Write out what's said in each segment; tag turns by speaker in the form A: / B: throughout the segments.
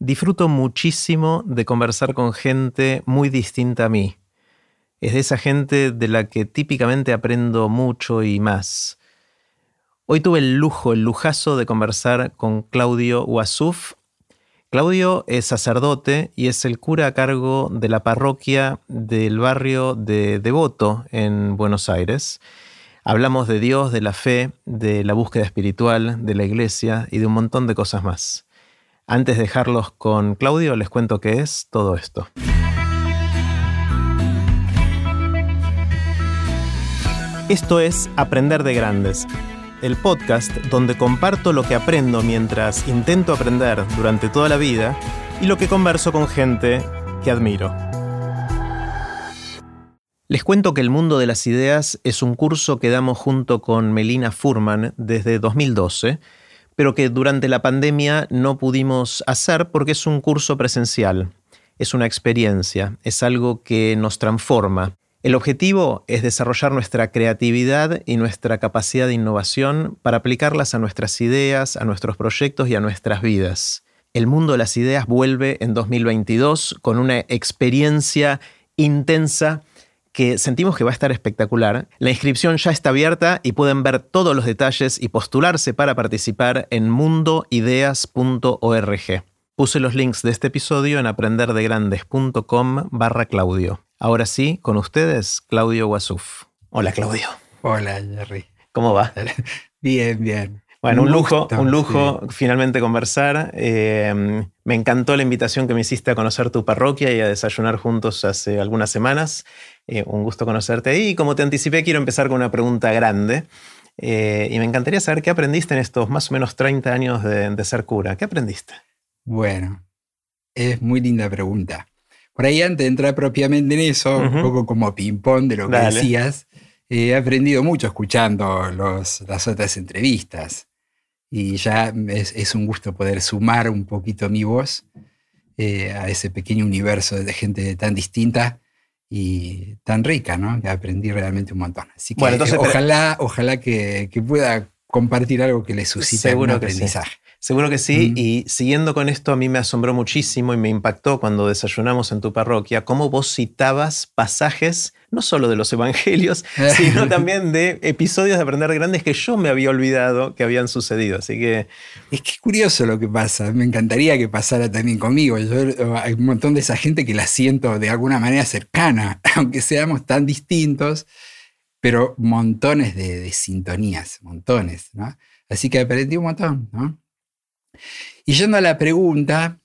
A: Disfruto muchísimo de conversar con gente muy distinta a mí. Es de esa gente de la que típicamente aprendo mucho y más. Hoy tuve el lujo, el lujazo de conversar con Claudio Wasuf. Claudio es sacerdote y es el cura a cargo de la parroquia del barrio de Devoto en Buenos Aires. Hablamos de Dios, de la fe, de la búsqueda espiritual, de la iglesia y de un montón de cosas más. Antes de dejarlos con Claudio, les cuento qué es todo esto. Esto es Aprender de Grandes, el podcast donde comparto lo que aprendo mientras intento aprender durante toda la vida y lo que converso con gente que admiro. Les cuento que El Mundo de las Ideas es un curso que damos junto con Melina Furman desde 2012 pero que durante la pandemia no pudimos hacer porque es un curso presencial, es una experiencia, es algo que nos transforma. El objetivo es desarrollar nuestra creatividad y nuestra capacidad de innovación para aplicarlas a nuestras ideas, a nuestros proyectos y a nuestras vidas. El mundo de las ideas vuelve en 2022 con una experiencia intensa que sentimos que va a estar espectacular. La inscripción ya está abierta y pueden ver todos los detalles y postularse para participar en mundoideas.org. Puse los links de este episodio en aprenderdegrandes.com barra Claudio. Ahora sí, con ustedes, Claudio Wasuf. Hola, Claudio.
B: Hola, Jerry.
A: ¿Cómo va?
B: Bien, bien.
A: Bueno, un, lujo, un lujo finalmente conversar. Eh, me encantó la invitación que me hiciste a conocer tu parroquia y a desayunar juntos hace algunas semanas. Eh, un gusto conocerte ahí. Y como te anticipé, quiero empezar con una pregunta grande. Eh, y me encantaría saber qué aprendiste en estos más o menos 30 años de, ser cura. ¿Qué aprendiste?
B: Bueno, es muy linda pregunta. Por ahí antes de entrar propiamente en eso, un poco como ping-pong de lo que decías, he aprendido mucho escuchando las otras entrevistas y ya es, un gusto poder sumar un poquito mi voz eh, a ese pequeño universo de gente tan distinta y tan rica, ¿no? Que aprendí realmente un montón. Así que ojalá, ojalá que, pueda compartir algo que le suscite un aprendizaje.
A: Seguro que sí, y siguiendo con esto, a mí me asombró muchísimo y me impactó cuando desayunamos en tu parroquia, cómo vos citabas pasajes, no solo de los evangelios, sino también de episodios de Aprender Grandes que yo me había olvidado que habían sucedido. Así que.
B: Es que es curioso lo que pasa. Me encantaría que pasara también conmigo. Yo, hay un montón de esa gente que la siento de alguna manera cercana, aunque seamos tan distintos, pero montones de, de sintonías, montones, ¿no? Así que aprendí un montón, ¿no? Y yendo a la pregunta,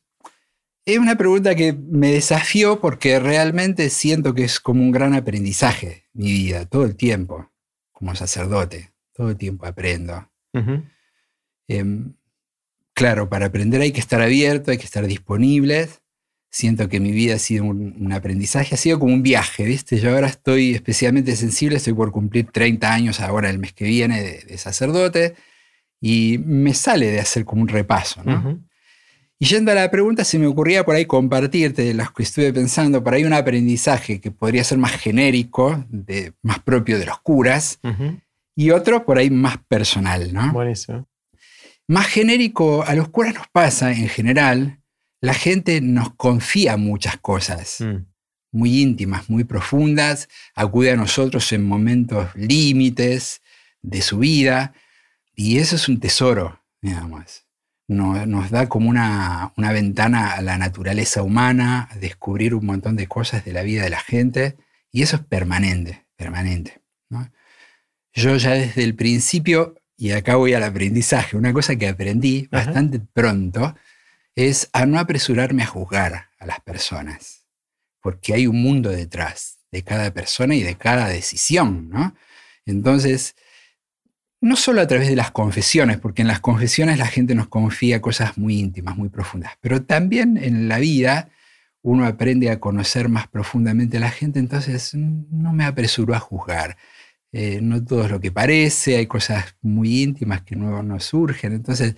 B: es una pregunta que me desafió porque realmente siento que es como un gran aprendizaje mi vida, todo el tiempo, como sacerdote, todo el tiempo aprendo. Em, claro, para aprender hay que estar abierto, hay que estar disponibles. Siento que mi vida ha sido un, aprendizaje, ha sido como un viaje, ¿viste? Yo ahora estoy especialmente sensible, estoy por cumplir 30 años ahora el mes que viene de sacerdote y me sale de hacer como un repaso. ¿no? Y yendo a la pregunta, se me ocurría por ahí compartirte de las que estuve pensando, por ahí un aprendizaje que podría ser más genérico, de, más propio de los curas, y otro por ahí más personal. ¿no?
A: Buenísimo.
B: Más genérico, a los curas nos pasa en general, la gente nos confía muchas cosas. Mm. muy íntimas, muy profundas, acude a nosotros en momentos límites de su vida, y eso es un tesoro, digamos. Nos, nos da como una, ventana a la naturaleza humana, a descubrir un montón de cosas de la vida de la gente, y eso es permanente, permanente. Yo ya desde el principio, y acá voy al aprendizaje, una cosa que aprendí bastante pronto es a no apresurarme a juzgar a las personas, porque hay un mundo detrás de cada persona y de cada decisión, ¿no? Entonces, no solo a través de las confesiones, porque en las confesiones la gente nos confía cosas muy íntimas, muy profundas, pero también en la vida uno aprende a conocer más profundamente a la gente, entonces no me apresuro a juzgar. Eh, no todo es lo que parece, hay cosas muy íntimas que no nos surgen, entonces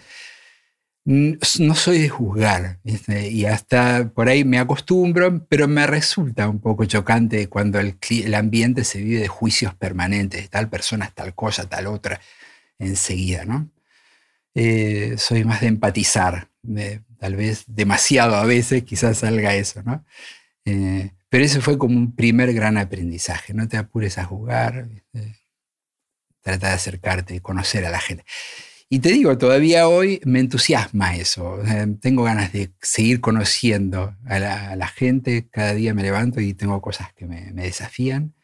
B: no soy de juzgar, y hasta por ahí me acostumbro, pero me resulta un poco chocante cuando el, ambiente se vive de juicios permanentes, tal persona es tal cosa, tal otra, enseguida, ¿no? Eh, soy más de empatizar, tal vez demasiado a veces, quizás salga eso, ¿no? Eh, pero eso fue como un primer gran aprendizaje, no te apures a jugar, trata de acercarte, conocer a la gente. Y te digo, todavía hoy me entusiasma eso. tengo ganas de seguir conociendo a la, gente. Cada día me levanto y tengo cosas que me, desafían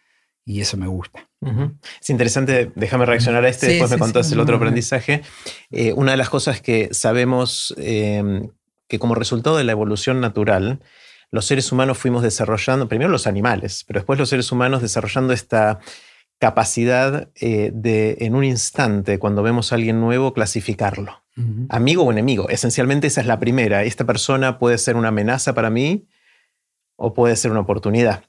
B: y eso me gusta.
A: Es interesante, déjame reaccionar a este, después me contás el otro aprendizaje. Eh, una de las cosas que sabemos eh, que como resultado de la evolución natural, los seres humanos fuimos desarrollando, primero los animales, pero después los seres humanos desarrollando esta capacidad eh, de, en un instante, cuando vemos a alguien nuevo, clasificarlo. Amigo o enemigo. Esencialmente esa es la primera. Esta persona puede ser una amenaza para mí o puede ser una oportunidad.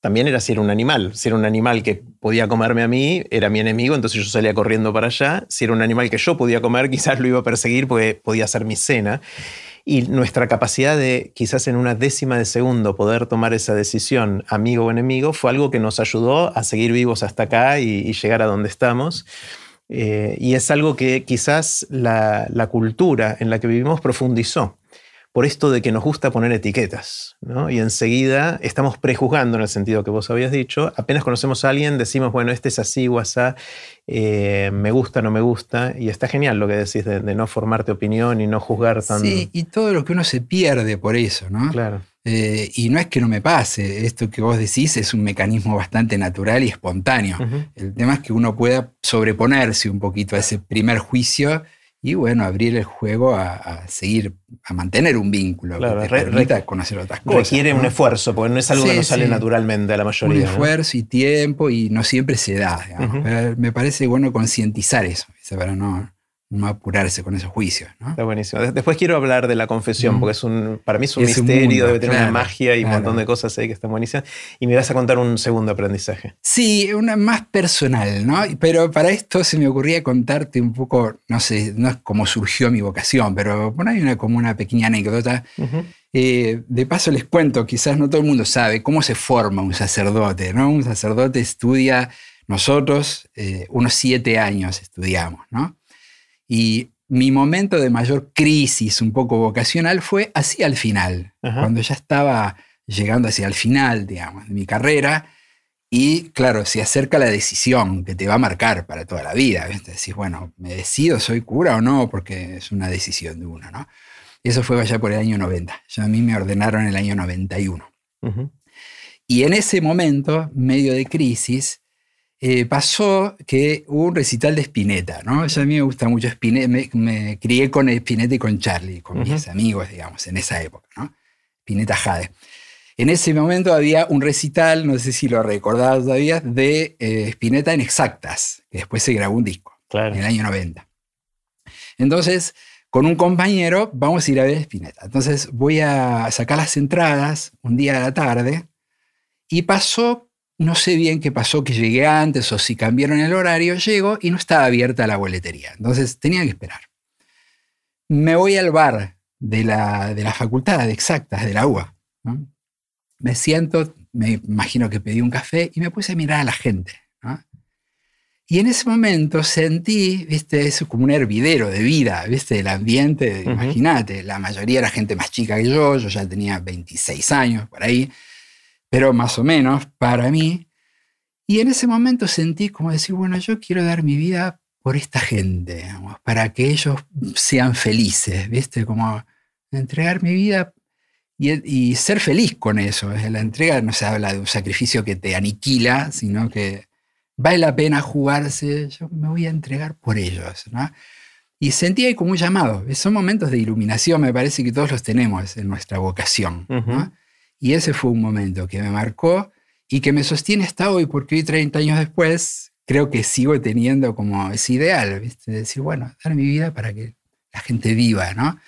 A: También era si era un animal. Si era un animal que podía comerme a mí, era mi enemigo, entonces yo salía corriendo para allá. Si era un animal que yo podía comer, quizás lo iba a perseguir porque podía ser mi cena y nuestra capacidad de quizás en una décima de segundo poder tomar esa decisión, amigo o enemigo, fue algo que nos ayudó a seguir vivos hasta acá y, llegar a donde estamos. Eh, y es algo que quizás la, la cultura en la que vivimos profundizó por esto de que nos gusta poner etiquetas, ¿no? Y enseguida estamos prejuzgando en el sentido que vos habías dicho, apenas conocemos a alguien, decimos, bueno, este es así o asá, eh, me gusta, no me gusta, y está genial lo que decís de, no formarte opinión y no juzgar tanto.
B: Sí, y todo lo que uno se pierde por eso, ¿no?
A: Claro.
B: Eh, y no es que no me pase, esto que vos decís es un mecanismo bastante natural y espontáneo. El tema es que uno pueda sobreponerse un poquito a ese primer juicio y bueno, abrir el juego a, seguir, a mantener un vínculo
A: claro, que te permita conocer otras cosas. Requiere un esfuerzo, porque no es algo que no sale naturalmente a la mayoría.
B: Un esfuerzo y tiempo y no siempre se da. Me parece bueno concientizar eso, para no, no apurarse con esos juicios. ¿no?
A: Está buenísimo. Después quiero hablar de la confesión, porque es un, para mí es un misterio, debe tener una magia y un montón de cosas ahí que están buenísimas. Y me vas a contar un segundo aprendizaje.
B: Sí, una más personal, ¿no? Pero para esto se me ocurría contarte un poco, no sé, no es cómo surgió mi vocación, pero bueno, hay una, como una pequeña anécdota. Eh, de paso les cuento, quizás no todo el mundo sabe cómo se forma un sacerdote, ¿no? Un sacerdote estudia, nosotros eh, unos siete años estudiamos, ¿no? Y mi momento de mayor crisis un poco vocacional fue hacia el final, cuando ya estaba llegando hacia el final, digamos, de mi carrera. Y claro, se acerca la decisión que te va a marcar para toda la vida. Decís, bueno, ¿me decido, soy cura o no? Porque es una decisión de uno, ¿no? Eso fue allá por el año 90. Ya a mí me ordenaron en el año 91. Y en ese momento, medio de crisis, eh, pasó que hubo un recital de Spinetta, ¿no? a mí me gusta mucho Spinetta, me, crié con Spinetta y con Charlie, con mis amigos, digamos, en esa época, ¿no? Spinetta Jade. En ese momento había un recital, no sé si lo recordás todavía, de eh, Spinetta en Exactas, que después se grabó un disco, en el año 90. Entonces, con un compañero vamos a ir a ver Spinetta. Entonces voy a sacar las entradas un día de la tarde y pasó no sé bien qué pasó, que llegué antes o si cambiaron el horario, llego y no estaba abierta la boletería. Entonces tenía que esperar. Me voy al bar de la, de la facultad de exactas, de la. Me siento, me imagino que pedí un café y me puse a mirar a la gente. Y en ese momento sentí, viste, eso como un hervidero de vida, viste, el ambiente, imagínate, la mayoría era gente más chica que yo, yo ya tenía 26 años por ahí pero más o menos para mí. Y en ese momento sentí como decir, bueno, yo quiero dar mi vida por esta gente, para que ellos sean felices, ¿viste? Como entregar mi vida y, ser feliz con eso. La entrega no se habla de un sacrificio que te aniquila, sino que vale la pena jugarse, yo me voy a entregar por ellos. Y sentí ahí como un llamado. Son momentos de iluminación, me parece que todos los tenemos en nuestra vocación. Y ese fue un momento que me marcó y que me sostiene hasta hoy, porque hoy, 30 años después, creo que sigo teniendo como ese ideal, ¿viste? De decir, bueno, dar mi vida para que la gente viva, ¿no?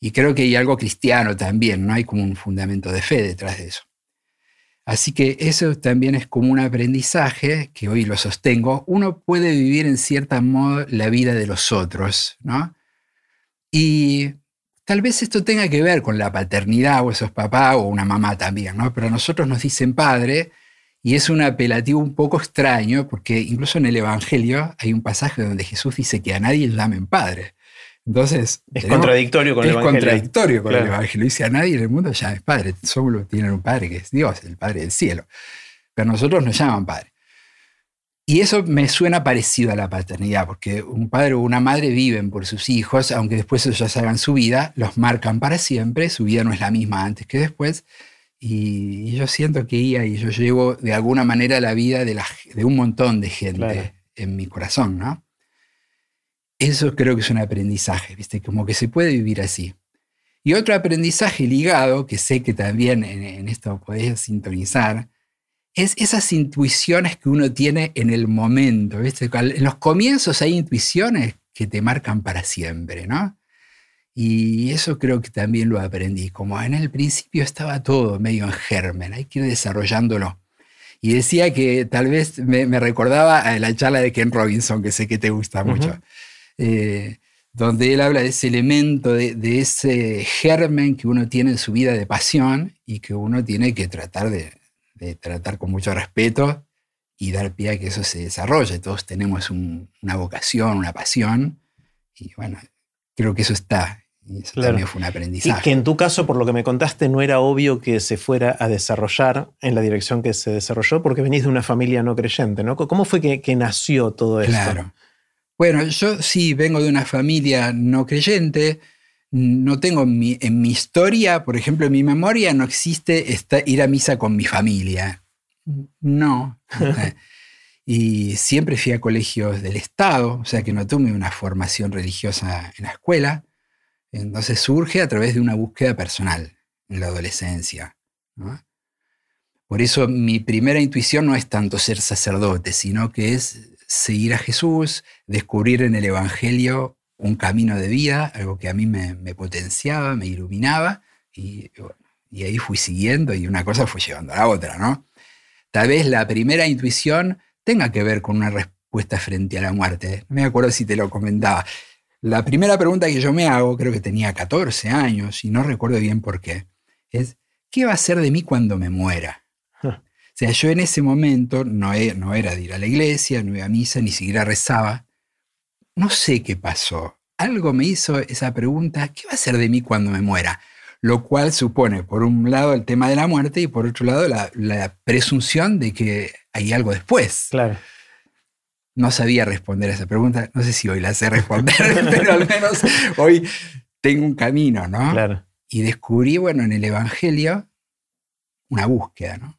B: Y creo que hay algo cristiano también, ¿no? Hay como un fundamento de fe detrás de eso. Así que eso también es como un aprendizaje que hoy lo sostengo. Uno puede vivir en cierta modo la vida de los otros, ¿no? Y Tal vez esto tenga que ver con la paternidad, o esos papá o una mamá también, ¿no? Pero a nosotros nos dicen padre y es un apelativo un poco extraño porque incluso en el Evangelio hay un pasaje donde Jesús dice que a nadie llamen padre. Entonces.
A: Es contradictorio con el Evangelio.
B: Es contradictorio con el Evangelio. Dice a nadie en el mundo ya es padre. Solo tienen un padre que es Dios, el Padre del cielo. Pero nosotros nos llaman padre. Y eso me suena parecido a la paternidad, porque un padre o una madre viven por sus hijos, aunque después ellos ya hagan su vida, los marcan para siempre, su vida no es la misma antes que después. Y, yo siento que ella y yo llevo de alguna manera la vida de, de un montón de gente en mi corazón, ¿no? Eso creo que es un aprendizaje, ¿viste? Como que se puede vivir así. Y otro aprendizaje ligado, que sé que también en, en esto podés sintonizar, es esas intuiciones que uno tiene en el momento. ¿viste? En los comienzos hay intuiciones que te marcan para siempre, ¿no? Y eso creo que también lo aprendí. Como en el principio estaba todo medio en germen, hay que ir desarrollándolo. Y decía que tal vez me, recordaba a la charla de Ken Robinson, que sé que te gusta mucho, eh, donde él habla de ese elemento, de, de, ese germen que uno tiene en su vida de pasión y que uno tiene que tratar de, de tratar con mucho respeto y dar pie a que eso se desarrolle. Todos tenemos una vocación, una pasión, y bueno, creo que eso está. Y eso también fue un aprendizaje.
A: Y que en tu caso, por lo que me contaste, no era obvio que se fuera a desarrollar en la dirección que se desarrolló, porque venís de una familia no creyente, ¿no? ¿Cómo fue que, nació todo esto? Claro.
B: Bueno, yo sí vengo de una familia no creyente, no tengo en mi, historia, por ejemplo, en mi memoria, no existe ir a misa con mi familia. No. y siempre fui a colegios del Estado, o sea que no tuve una formación religiosa en la escuela. Entonces surge a través de una búsqueda personal en la adolescencia. Por eso mi primera intuición no es tanto ser sacerdote, sino que es seguir a Jesús, descubrir en el Evangelio un camino de vida, algo que a mí me, potenciaba, me iluminaba, y, ahí fui siguiendo y una cosa fue llevando a la otra, ¿no? Tal vez la primera intuición tenga que ver con una respuesta frente a la muerte. No me acuerdo si te lo comentaba. La primera pregunta que yo me hago, creo que tenía 14 años y no recuerdo bien por qué, es, ¿qué va a ser de mí cuando me muera? O sea, yo en ese momento no, no era de ir a la iglesia, no iba a misa, ni siquiera rezaba, no sé qué pasó. Algo me hizo esa pregunta, ¿qué va a ser de mí cuando me muera? Lo cual supone, por un lado, el tema de la muerte y por otro lado, la, presunción de que hay algo después.
A: Claro.
B: No sabía responder a esa pregunta. No sé si hoy la sé responder, pero al menos hoy tengo un camino, ¿no?
A: Claro.
B: Y descubrí, bueno, en el Evangelio una búsqueda, ¿no?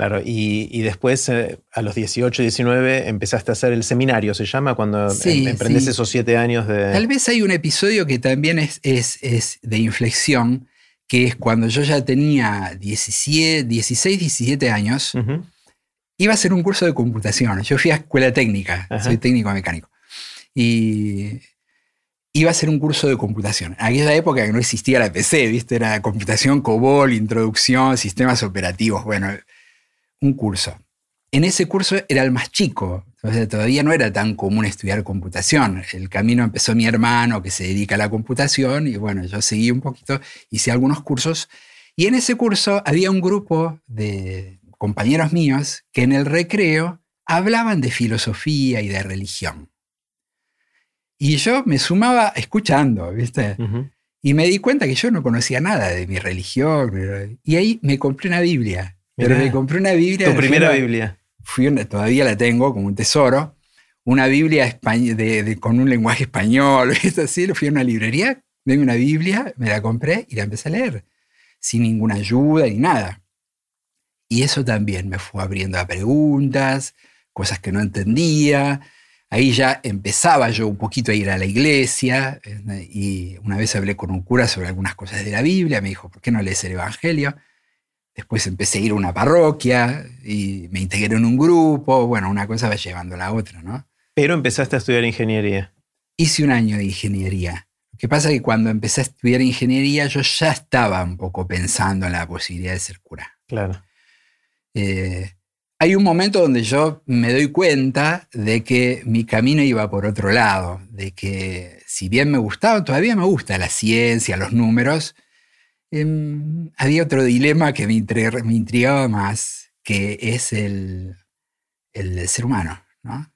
A: Claro, y, después eh, a los 18, 19 empezaste a hacer el seminario, se llama, cuando em, emprendes esos siete años de...
B: Tal vez hay un episodio que también es, es, de inflexión, que es cuando yo ya tenía 17, 16, 17 años, iba a hacer un curso de computación. Yo fui a escuela técnica, soy técnico mecánico. Y iba a hacer un curso de computación. En aquella época no existía la PC, ¿viste? Era computación, COBOL, introducción, sistemas operativos. Bueno, un curso. En ese curso era el más chico, todavía no era tan común estudiar computación. El camino empezó mi hermano que se dedica a la computación y bueno, yo seguí un poquito, hice algunos cursos y en ese curso había un grupo de compañeros míos que en el recreo hablaban de filosofía y de religión. Y yo me sumaba escuchando, ¿viste? Y me di cuenta que yo no conocía nada de mi religión. Y ahí me compré una Biblia pero me compré una Biblia.
A: ¿Tu primera Biblia?
B: Fui todavía la tengo como un tesoro. Una Biblia con un lenguaje español. así. Fui a una librería, vi una Biblia, me la compré y la empecé a leer. Sin ninguna ayuda ni nada. Y eso también me fue abriendo a preguntas, cosas que no entendía. Ahí ya empezaba yo un poquito a ir a la iglesia y una vez hablé con un cura sobre algunas cosas de la Biblia, me dijo, ¿por qué no lees el Evangelio? Después empecé a ir a una parroquia y me integré en un grupo. Bueno, una cosa va llevando a la otra, ¿no?
A: Pero empezaste a estudiar ingeniería.
B: Hice un año de ingeniería. Lo que pasa es que cuando empecé a estudiar ingeniería yo ya estaba un poco pensando en la posibilidad de ser cura.
A: Claro.
B: Eh, hay un momento donde yo me doy cuenta de que mi camino iba por otro lado, de que si bien me gustaba, todavía me gusta la ciencia, los números, Em, había otro dilema que me, intrigaba más, que es el, el del ser humano. ¿no?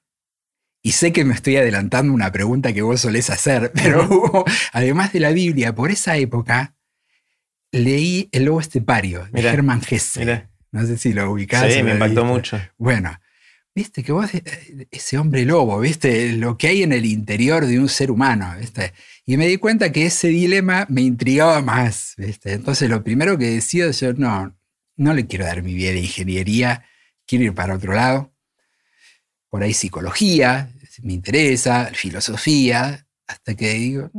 B: y sé que me estoy adelantando una pregunta que vos solés hacer, pero además de la Biblia, por esa época leí El Lobo Estepario de Hermann Hesse. No sé si lo ubicás.
A: Sí, me impactó mucho.
B: Bueno, viste que vos, eh, ese hombre lobo, viste lo que hay en el interior de un ser humano, viste. Y me di cuenta que ese dilema me intrigaba más, viste. Entonces lo primero que decido yo, no, no le quiero dar mi vida de ingeniería, quiero ir para otro lado. Por ahí psicología, me interesa, filosofía, hasta que digo,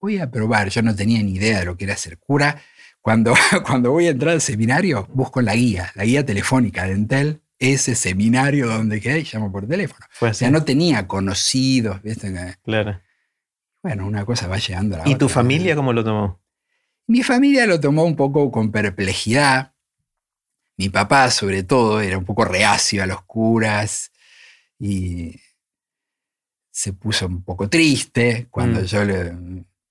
B: voy a probar. Yo no tenía ni idea de lo que era ser cura. Cuando, cuando voy a entrar al seminario, busco la guía, la guía telefónica de Entel, ese seminario donde quedé y llamo por teléfono. o sea, no tenía conocidos, ¿viste?
A: Claro.
B: Bueno, una cosa va llegando a la
A: ¿Y tu familia cómo lo tomó?
B: Mi familia lo tomó un poco con perplejidad. Mi papá, sobre todo, era un poco reacio a los curas y se puso un poco triste cuando mm. yo le...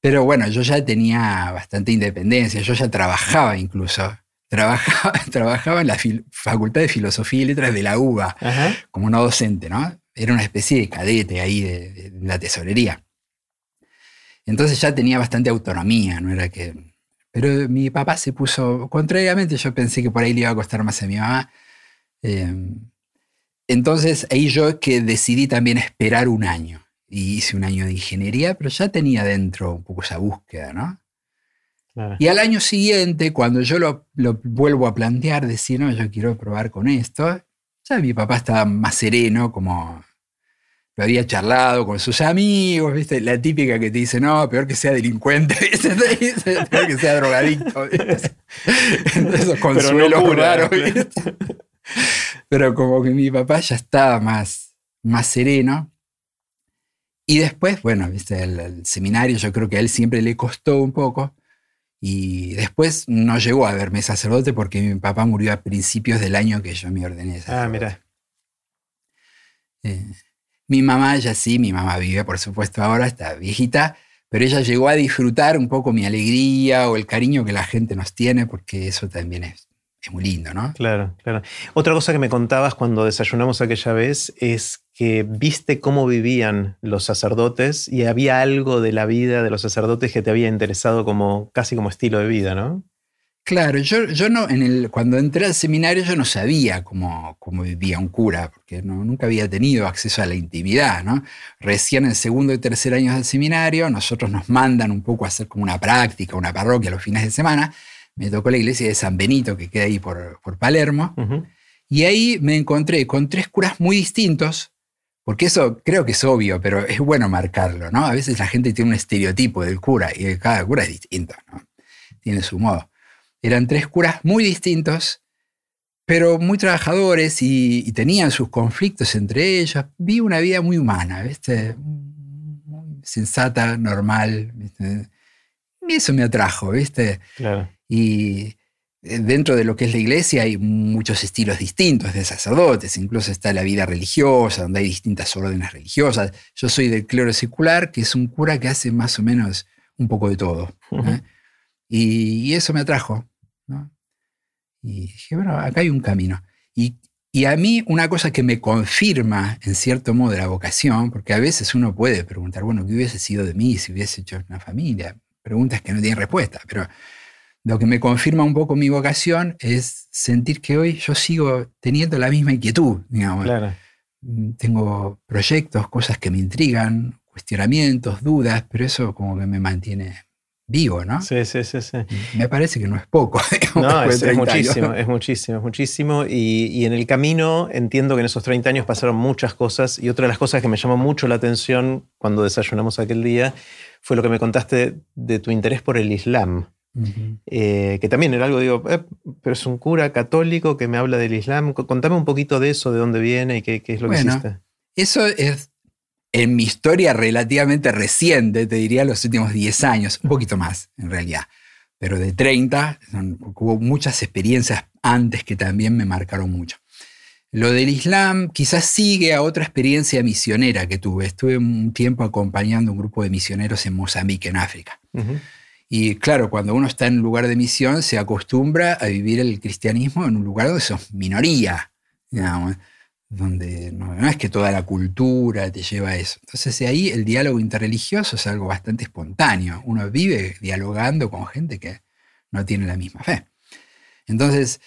B: Pero bueno, yo ya tenía bastante independencia, yo ya trabajaba incluso. Trabajaba, trabajaba en la Facultad de Filosofía y Letras de la UBA como no docente, ¿no? Era una especie de cadete ahí de, la tesorería. Entonces ya tenía bastante autonomía, no era que... Pero mi papá se puso, contrariamente yo pensé que por ahí le iba a costar más a mi mamá. Eh, entonces ahí yo que decidí también esperar un año. Y hice un año de ingeniería, pero ya tenía dentro un poco esa búsqueda, ¿no? Y al año siguiente, cuando yo lo, vuelvo a plantear, decir, no, yo quiero probar con esto, ya mi papá estaba más sereno, como lo había charlado con sus amigos, ¿viste? La típica que te dice, no, peor que sea delincuente, peor que sea drogadicto. Esos consuelos raros, pero como que mi papá ya estaba más, más sereno. Y después, bueno, ¿viste? El, seminario yo creo que a él siempre le costó un poco. Y después no llegó a verme sacerdote porque mi papá murió a principios del año que yo me ordené
A: Ah, mira.
B: Eh, mi mamá ya sí, mi mamá vive, por supuesto, ahora, está viejita, pero ella llegó a disfrutar un poco mi alegría o el cariño que la gente nos tiene, porque eso también es es muy lindo, ¿no?
A: Claro, claro. Otra cosa que me contabas cuando desayunamos aquella vez es que viste cómo vivían los sacerdotes y había algo de la vida de los sacerdotes que te había interesado como casi como estilo de vida, ¿no?
B: Claro, yo, yo no, en el, cuando entré al seminario yo no sabía cómo, cómo vivía un cura, porque no, nunca había tenido acceso a la intimidad, ¿no? Recién en segundo y tercer años del seminario, nosotros nos mandan un poco a hacer como una práctica, una parroquia los fines de semana, me tocó la iglesia de San Benito, que queda ahí por, Palermo, y ahí me encontré con tres curas muy distintos, porque eso creo que es obvio, pero es bueno marcarlo, ¿no? A veces la gente tiene un estereotipo del cura y cada cura es distinto, ¿no? Tiene su modo. Eran tres curas muy distintos, pero muy trabajadores y, tenían sus conflictos entre ellos. Vi una vida muy humana, ¿viste? Muy sensata, normal, Y eso me atrajo, ¿viste?
A: Claro.
B: Y eh, dentro de lo que es la iglesia hay muchos estilos distintos de sacerdotes, incluso está la vida religiosa, donde hay distintas órdenes religiosas. Yo soy del clero secular, que es un cura que hace más o menos un poco de todo. ¿eh? y, eso me atrajo. Y dije, bueno, acá hay un camino. Y, y, a mí una cosa que me confirma, en cierto modo, la vocación, porque a veces uno puede preguntar, bueno, ¿qué hubiese sido de mí si hubiese hecho una familia? Preguntas que no tienen respuesta, pero lo que me confirma un poco mi vocación es sentir que hoy yo sigo teniendo la misma inquietud, digamos. Mm, tengo proyectos, cosas que me intrigan, cuestionamientos, dudas, pero eso como que me mantiene vivo, ¿no?
A: Sí, sí, sí. sí.
B: Me parece que no es poco.
A: no, es, muchísimo, es muchísimo, es muchísimo. Y, y, en el camino entiendo que en esos 30 años pasaron muchas cosas y otra de las cosas que me llamó mucho la atención cuando desayunamos aquel día fue lo que me contaste de tu interés por el Islam. Eh, que también era algo, digo, eh, pero es un cura católico que me habla del Islam. Contame un poquito de eso, de dónde viene y qué, es lo que hiciste.
B: Eso es en mi historia relativamente reciente, te diría los últimos 10 años, un poquito más en realidad, pero de 30, hubo muchas experiencias antes que también me marcaron mucho. Lo del Islam quizás sigue a otra experiencia misionera que tuve. Estuve un tiempo acompañando un grupo de misioneros en Mozambique, en África. Y claro, cuando uno está en un lugar de misión, se acostumbra a vivir el cristianismo en un lugar donde sos minoría, donde no, es que toda la cultura te lleva a eso. Entonces ahí el diálogo interreligioso es algo bastante espontáneo. Uno vive dialogando con gente que no tiene la misma fe. Entonces,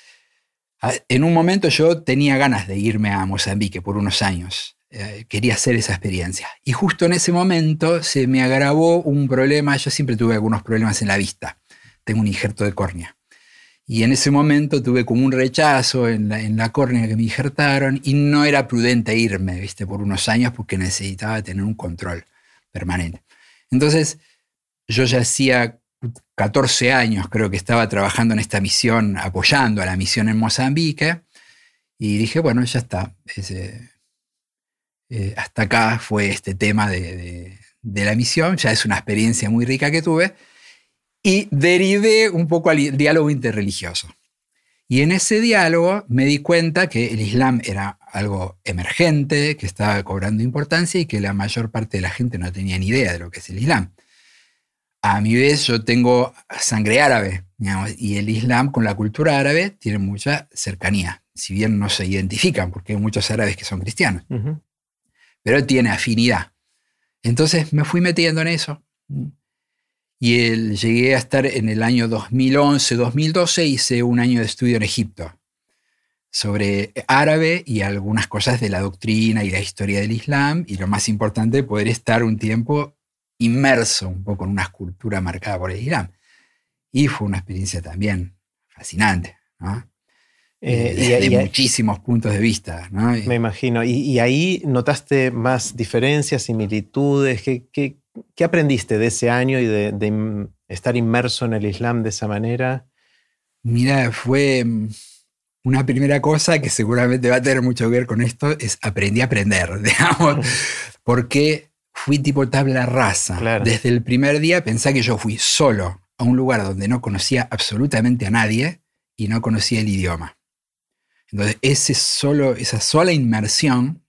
B: en un momento yo tenía ganas de irme a Mozambique por unos años. Eh, quería hacer esa experiencia. Y justo en ese momento se me agravó un problema. Yo siempre tuve algunos problemas en la vista. Tengo un injerto de córnea. Y en ese momento tuve como un rechazo en la, córnea que me injertaron y no era prudente irme, ¿viste? Por unos años porque necesitaba tener un control permanente. Entonces, yo ya hacía 14 años, creo que estaba trabajando en esta misión, apoyando a la misión en Mozambique, y dije, bueno, ya está. Eh, hasta acá fue este tema de la misión, ya es una experiencia muy rica que tuve y derivé un poco al diálogo interreligioso. Y en ese diálogo me di cuenta que el Islam era algo emergente, que estaba cobrando importancia y que la mayor parte de la gente no tenía ni idea de lo que es el Islam. A mi vez yo tengo sangre árabe, y el Islam con la cultura árabe tiene mucha cercanía, si bien no se identifican, porque hay muchos árabes que son cristianos, pero tiene afinidad. Entonces me fui metiendo en eso y llegué a estar en el año 2011-2012, hice un año de estudio en Egipto sobre árabe y algunas cosas de la doctrina y la historia del Islam, y lo más importante, poder estar un tiempo inmerso un poco en una cultura marcada por el Islam. Y fue una experiencia también fascinante, ¿no? Eh, desde muchísimos puntos de vista. ¿no?
A: Me imagino. ¿Y, ahí notaste más diferencias, similitudes? ¿Qué, qué, ¿Qué aprendiste de ese año y de, estar inmerso en el Islam de esa manera?
B: Mira, fue mm, una primera cosa que seguramente va a tener mucho que ver con esto, es aprendí a aprender, digamos, porque fui tipo tabla rasa. Desde el primer día pensé que yo fui solo a un lugar donde no conocía absolutamente a nadie y no conocía el idioma. Entonces, ese solo, esa sola inmersión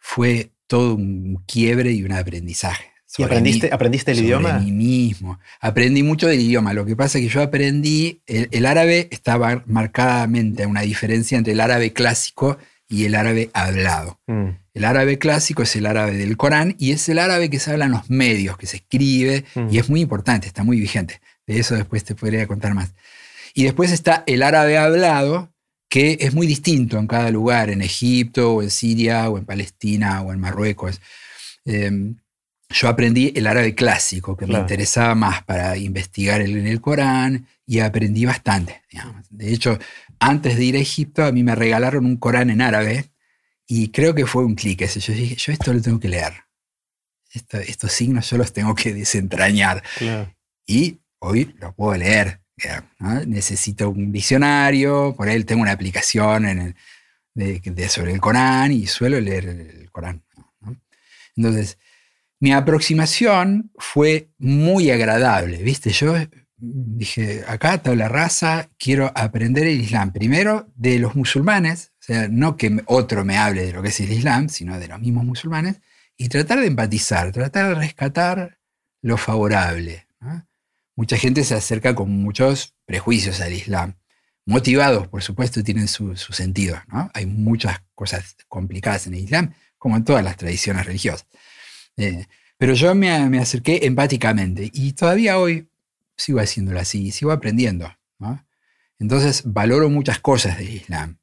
B: fue todo un quiebre y un aprendizaje.
A: ¿Y aprendiste, aprendiste el idioma?
B: mí mismo. Aprendí mucho del idioma. Lo que pasa es que yo aprendí, el, árabe estaba marcadamente una diferencia entre el árabe clásico y el árabe hablado. Mm. El árabe clásico es el árabe del Corán y es el árabe que se habla en los medios, que se escribe mm. y es muy importante, está muy vigente. De eso después te podría contar más. Y después está el árabe hablado, que es muy distinto en cada lugar, en Egipto o en Siria o en Palestina o en Marruecos. Em, yo aprendí el árabe clásico, que me interesaba más para investigar en el Corán, y aprendí bastante. De hecho, antes de ir a Egipto, a mí me regalaron un Corán en árabe, y creo que fue un clic ese. Yo dije, yo esto lo tengo que leer. estos signos yo los tengo que desentrañar. Y hoy lo puedo leer. Necesito un diccionario, por él tengo una aplicación en de, sobre el Corán y suelo leer el Corán. Entonces, mi aproximación fue muy agradable, ¿viste? Yo dije, acá la raza, quiero aprender el Islam. Primero de los musulmanes, o sea, no que otro me hable de lo que es el Islam, sino de los mismos musulmanes, y tratar de empatizar, tratar de rescatar lo favorable. Mucha gente se acerca con muchos prejuicios al Islam, motivados, por supuesto, tienen su, sentido. ¿no? Hay muchas cosas complicadas en el Islam, como en todas las tradiciones religiosas. Eh, pero yo me, acerqué empáticamente y todavía hoy sigo haciéndolo así, sigo aprendiendo. Entonces valoro muchas cosas del Islam.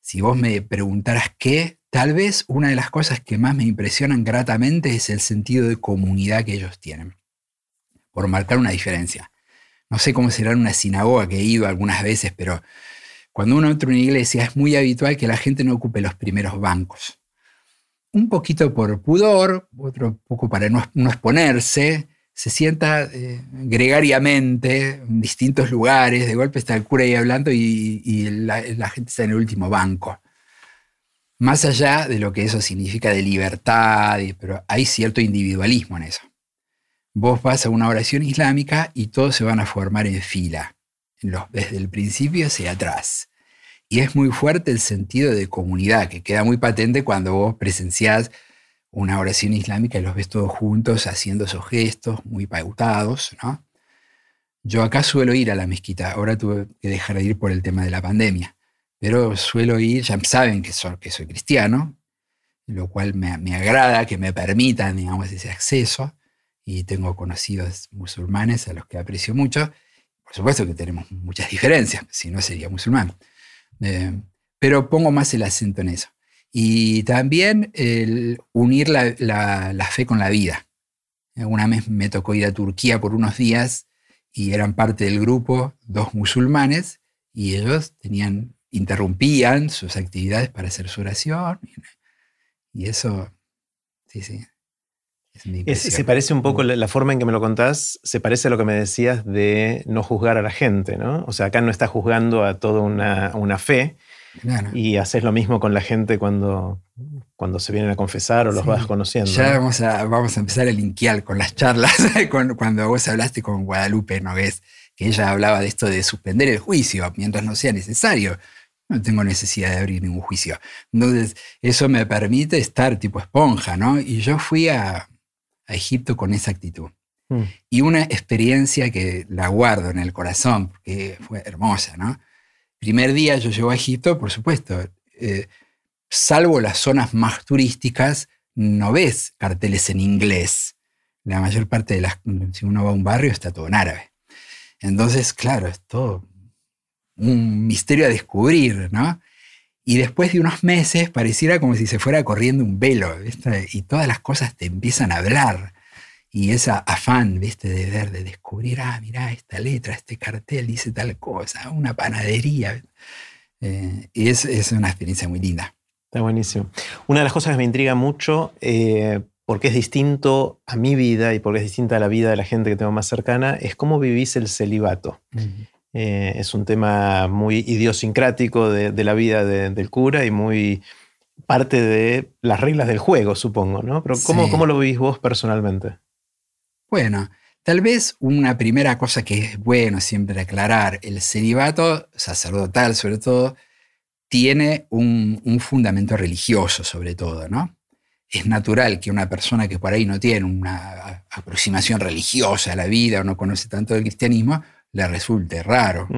B: Si vos me preguntaras qué, tal vez una de las cosas que más me impresionan gratamente es el sentido de comunidad que ellos tienen, por marcar una diferencia. No sé cómo será en una sinagoga que he ido algunas veces, pero cuando uno entra en una iglesia es muy habitual que la gente no ocupe los primeros bancos un poquito por pudor, otro poco para no, exponerse, se sienta eh, gregariamente en distintos lugares, de golpe está el cura ahí hablando y, la, gente está en el último banco. Más allá de lo que eso significa de libertad, pero hay cierto individualismo en eso. Vos vas a una oración islámica y todos se van a formar en fila, desde el principio hacia atrás. Y es muy fuerte el sentido de comunidad, que queda muy patente cuando vos presenciás una oración islámica y los ves todos juntos haciendo esos gestos muy pautados. ¿no? Yo acá suelo ir a la mezquita, ahora tuve que dejar de ir por el tema de la pandemia, pero suelo ir, ya saben que soy, que soy cristiano, lo cual me, me agrada que me permitan, digamos, ese acceso, y tengo conocidos musulmanes a los que aprecio mucho. Por supuesto que tenemos muchas diferencias, si no sería musulmán. Eh, pero pongo más el acento en eso. Y también el unir la, la, fe con la vida. Una vez me tocó ir a Turquía por unos días y eran parte del grupo dos musulmanes y ellos tenían, interrumpían sus actividades para hacer su oración. Y eso, sí, sí.
A: Se parece un poco la, forma en que me lo contás, se parece a lo que me decías de no juzgar a la gente, ¿no? O sea, acá no está juzgando a toda una, una fe, y haces lo mismo con la gente cuando, cuando se vienen a confesar o los vas conociendo.
B: Ya vamos, a, vamos a empezar a linkear con las charlas, cuando vos hablaste con Guadalupe Nogués, que ella hablaba de esto de suspender el juicio mientras no sea necesario. No tengo necesidad de abrir ningún juicio. Entonces, eso me permite estar tipo esponja, ¿no? Y yo fui a, a Egipto con esa actitud. Mm. Y una experiencia que la guardo en el corazón, porque fue hermosa, ¿no? Primer día yo llego a Egipto, por supuesto, eh, salvo las zonas más turísticas, no ves carteles en inglés. La mayor parte de las, si uno va a un barrio, está todo en árabe. Entonces, claro, es todo un misterio a descubrir, ¿no? Y después de unos meses pareciera como si se fuera corriendo un velo, y todas las cosas te empiezan a hablar y esa afán, viste, de ver, de descubrir, ah, mira, esta letra, este cartel dice tal cosa, una panadería. Eh, y es, es, una experiencia muy linda.
A: Está buenísimo. Una de las cosas que me intriga mucho, eh, porque es distinto a mi vida y porque es distinta a la vida de la gente que tengo más cercana, es cómo vivís el celibato. Eh, es un tema muy idiosincrático de, la vida del cura y muy parte de las reglas del juego, supongo, ¿no? Pero ¿cómo, ¿cómo lo vivís vos personalmente?
B: Bueno, tal vez una primera cosa que es bueno siempre aclarar, el celibato sacerdotal sobre todo, tiene un, fundamento religioso sobre todo, ¿no? Es natural que una persona que por ahí no tiene una aproximación religiosa a la vida o no conoce tanto del cristianismo, le resulte raro.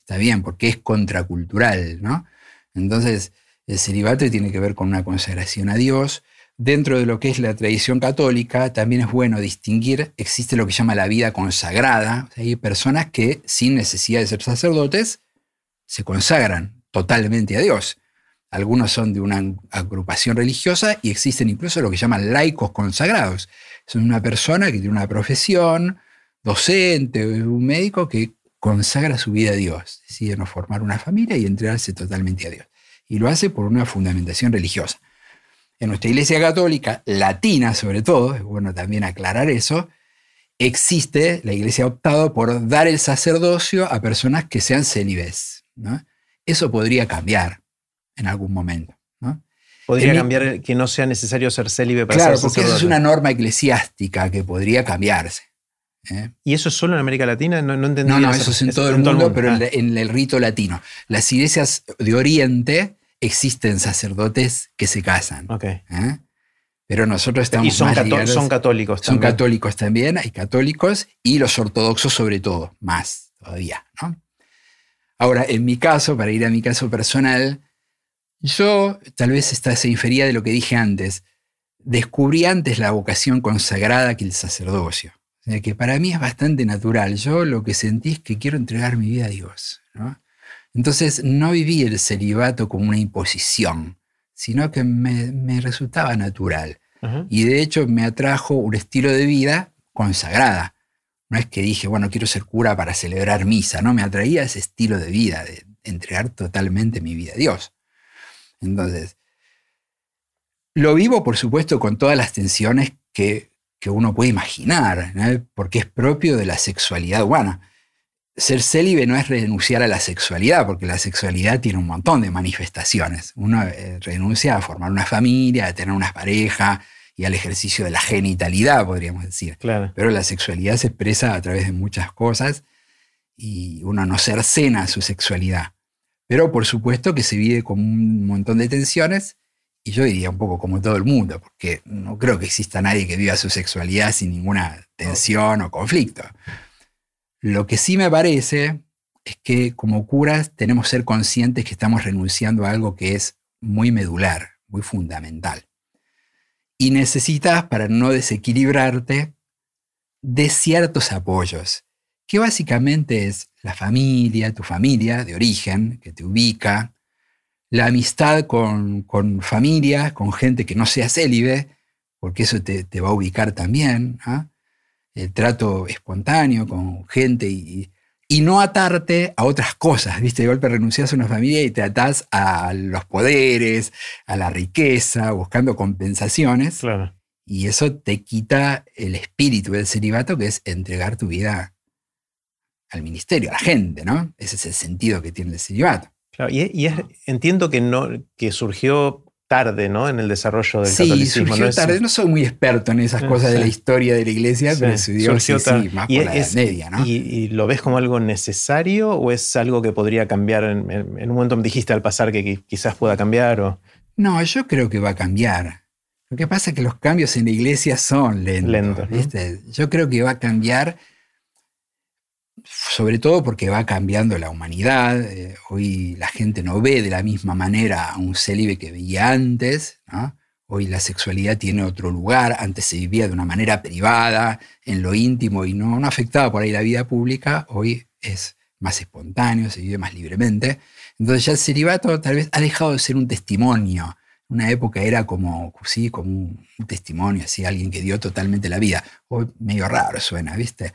B: Está bien, porque es contracultural, ¿no? Entonces, el celibato tiene que ver con una consagración a Dios, Dentro de lo que es la tradición católica, también es bueno distinguir, existe lo que se llama la vida consagrada. hay personas que, sin necesidad de ser sacerdotes, se consagran totalmente a Dios. Algunos son de una agrupación religiosa y existen incluso lo que llaman laicos consagrados. Son una persona que tiene una profesión, docente, un médico que consagra su vida a Dios, decide no formar una familia y entregarse totalmente a Dios. Y lo hace por una fundamentación religiosa en nuestra Iglesia Católica, latina sobre todo, es bueno también aclarar eso, existe, la Iglesia ha optado por dar el sacerdocio a personas que sean célibes. Eso podría cambiar en algún momento.
A: Podría cambiar que no sea necesario ser célibe para
B: claro,
A: ser
B: porque eso es una norma eclesiástica que podría cambiarse. ¿Eh?
A: ¿Y eso es solo en América Latina? No, no
B: No, no, eso es en todo el mundo, pero ah. en el rito latino. Las iglesias de Oriente existen sacerdotes que se casan. ¿eh? Pero nosotros estamos.
A: Y son, son católicos
B: también. Son católicos también, hay católicos y los ortodoxos sobre todo, más todavía. Ahora, en mi caso, para ir a mi caso personal, yo tal vez esta se infería de lo que dije antes. Descubrí antes la vocación consagrada que el sacerdocio. O sea, que para mí es bastante natural. Yo lo que sentí es que quiero entregar mi vida a Dios. ¿no? Entonces no viví el celibato como una imposición, sino que me, resultaba natural. Y de hecho me atrajo un estilo de vida consagrada. No es que dije, bueno, quiero ser cura para celebrar misa, no, me atraía ese estilo de vida, de entregar totalmente mi vida a Dios. Entonces, lo vivo, por supuesto, con todas las tensiones que, uno puede imaginar, porque es propio de la sexualidad humana ser célibe no es renunciar a la sexualidad, porque la sexualidad tiene un montón de manifestaciones. Uno eh, renuncia a formar una familia, a tener una pareja y al ejercicio de la genitalidad, podríamos decir. Pero la sexualidad se expresa a través de muchas cosas y uno no cercena su sexualidad. Pero por supuesto que se vive con un montón de tensiones y yo diría un poco como todo el mundo, porque no creo que exista nadie que viva su sexualidad sin ninguna tensión o conflicto. Lo que sí me parece es que como curas tenemos que ser conscientes que estamos renunciando a algo que es muy medular, muy fundamental. Y necesitas, para no desequilibrarte, de ciertos apoyos, que básicamente es la familia, tu familia de origen, que te ubica, la amistad con, con familia, con gente que no sea célibe, porque eso te, va a ubicar también, ¿ah? el trato espontáneo con gente y, y, no atarte a otras cosas, ¿viste? De golpe renuncias a una familia y te atás a los poderes, a la riqueza, buscando compensaciones. Y eso te quita el espíritu del celibato, que es entregar tu vida al ministerio, a la gente, ¿no? Ese es el sentido que tiene el celibato.
A: Y, entiendo que, no, que surgió tarde, ¿no? En el desarrollo del
B: sí,
A: catolicismo.
B: Surgió
A: ¿no?
B: tarde. No soy muy experto en esas cosas de la historia de la iglesia, pero surgió sí, sí, más por la Media, ¿no?
A: Y, lo ves como algo necesario o es algo que podría cambiar? En, un momento me dijiste al pasar que quizás pueda cambiar o...
B: No, yo creo que va a cambiar. Lo que pasa es que los cambios en la iglesia son lentos. Yo creo que va a cambiar sobre todo porque va cambiando la humanidad. Eh, hoy la gente no ve de la misma manera a un célibe que veía antes. Hoy la sexualidad tiene otro lugar. Antes se vivía de una manera privada, en lo íntimo y no, no afectaba por ahí la vida pública. Hoy es más espontáneo, se vive más libremente. Entonces ya el celibato tal vez ha dejado de ser un testimonio. Una época era como, sí, como un, testimonio, así, alguien que dio totalmente la vida. Hoy medio raro suena, ¿viste?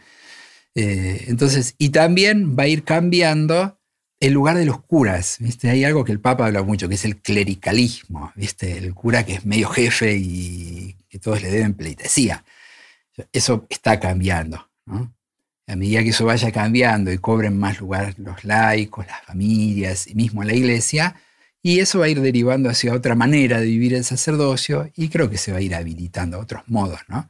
B: Eh, entonces, y también va a ir cambiando el lugar de los curas. ¿viste? Hay algo que el Papa habla mucho, que es el clericalismo, ¿viste? el cura que es medio jefe y que todos le deben pleitesía. Eso está cambiando. A medida que eso vaya cambiando y cobren más lugar los laicos, las familias y mismo la iglesia, y eso va a ir derivando hacia otra manera de vivir el sacerdocio y creo que se va a ir habilitando a otros modos, ¿no?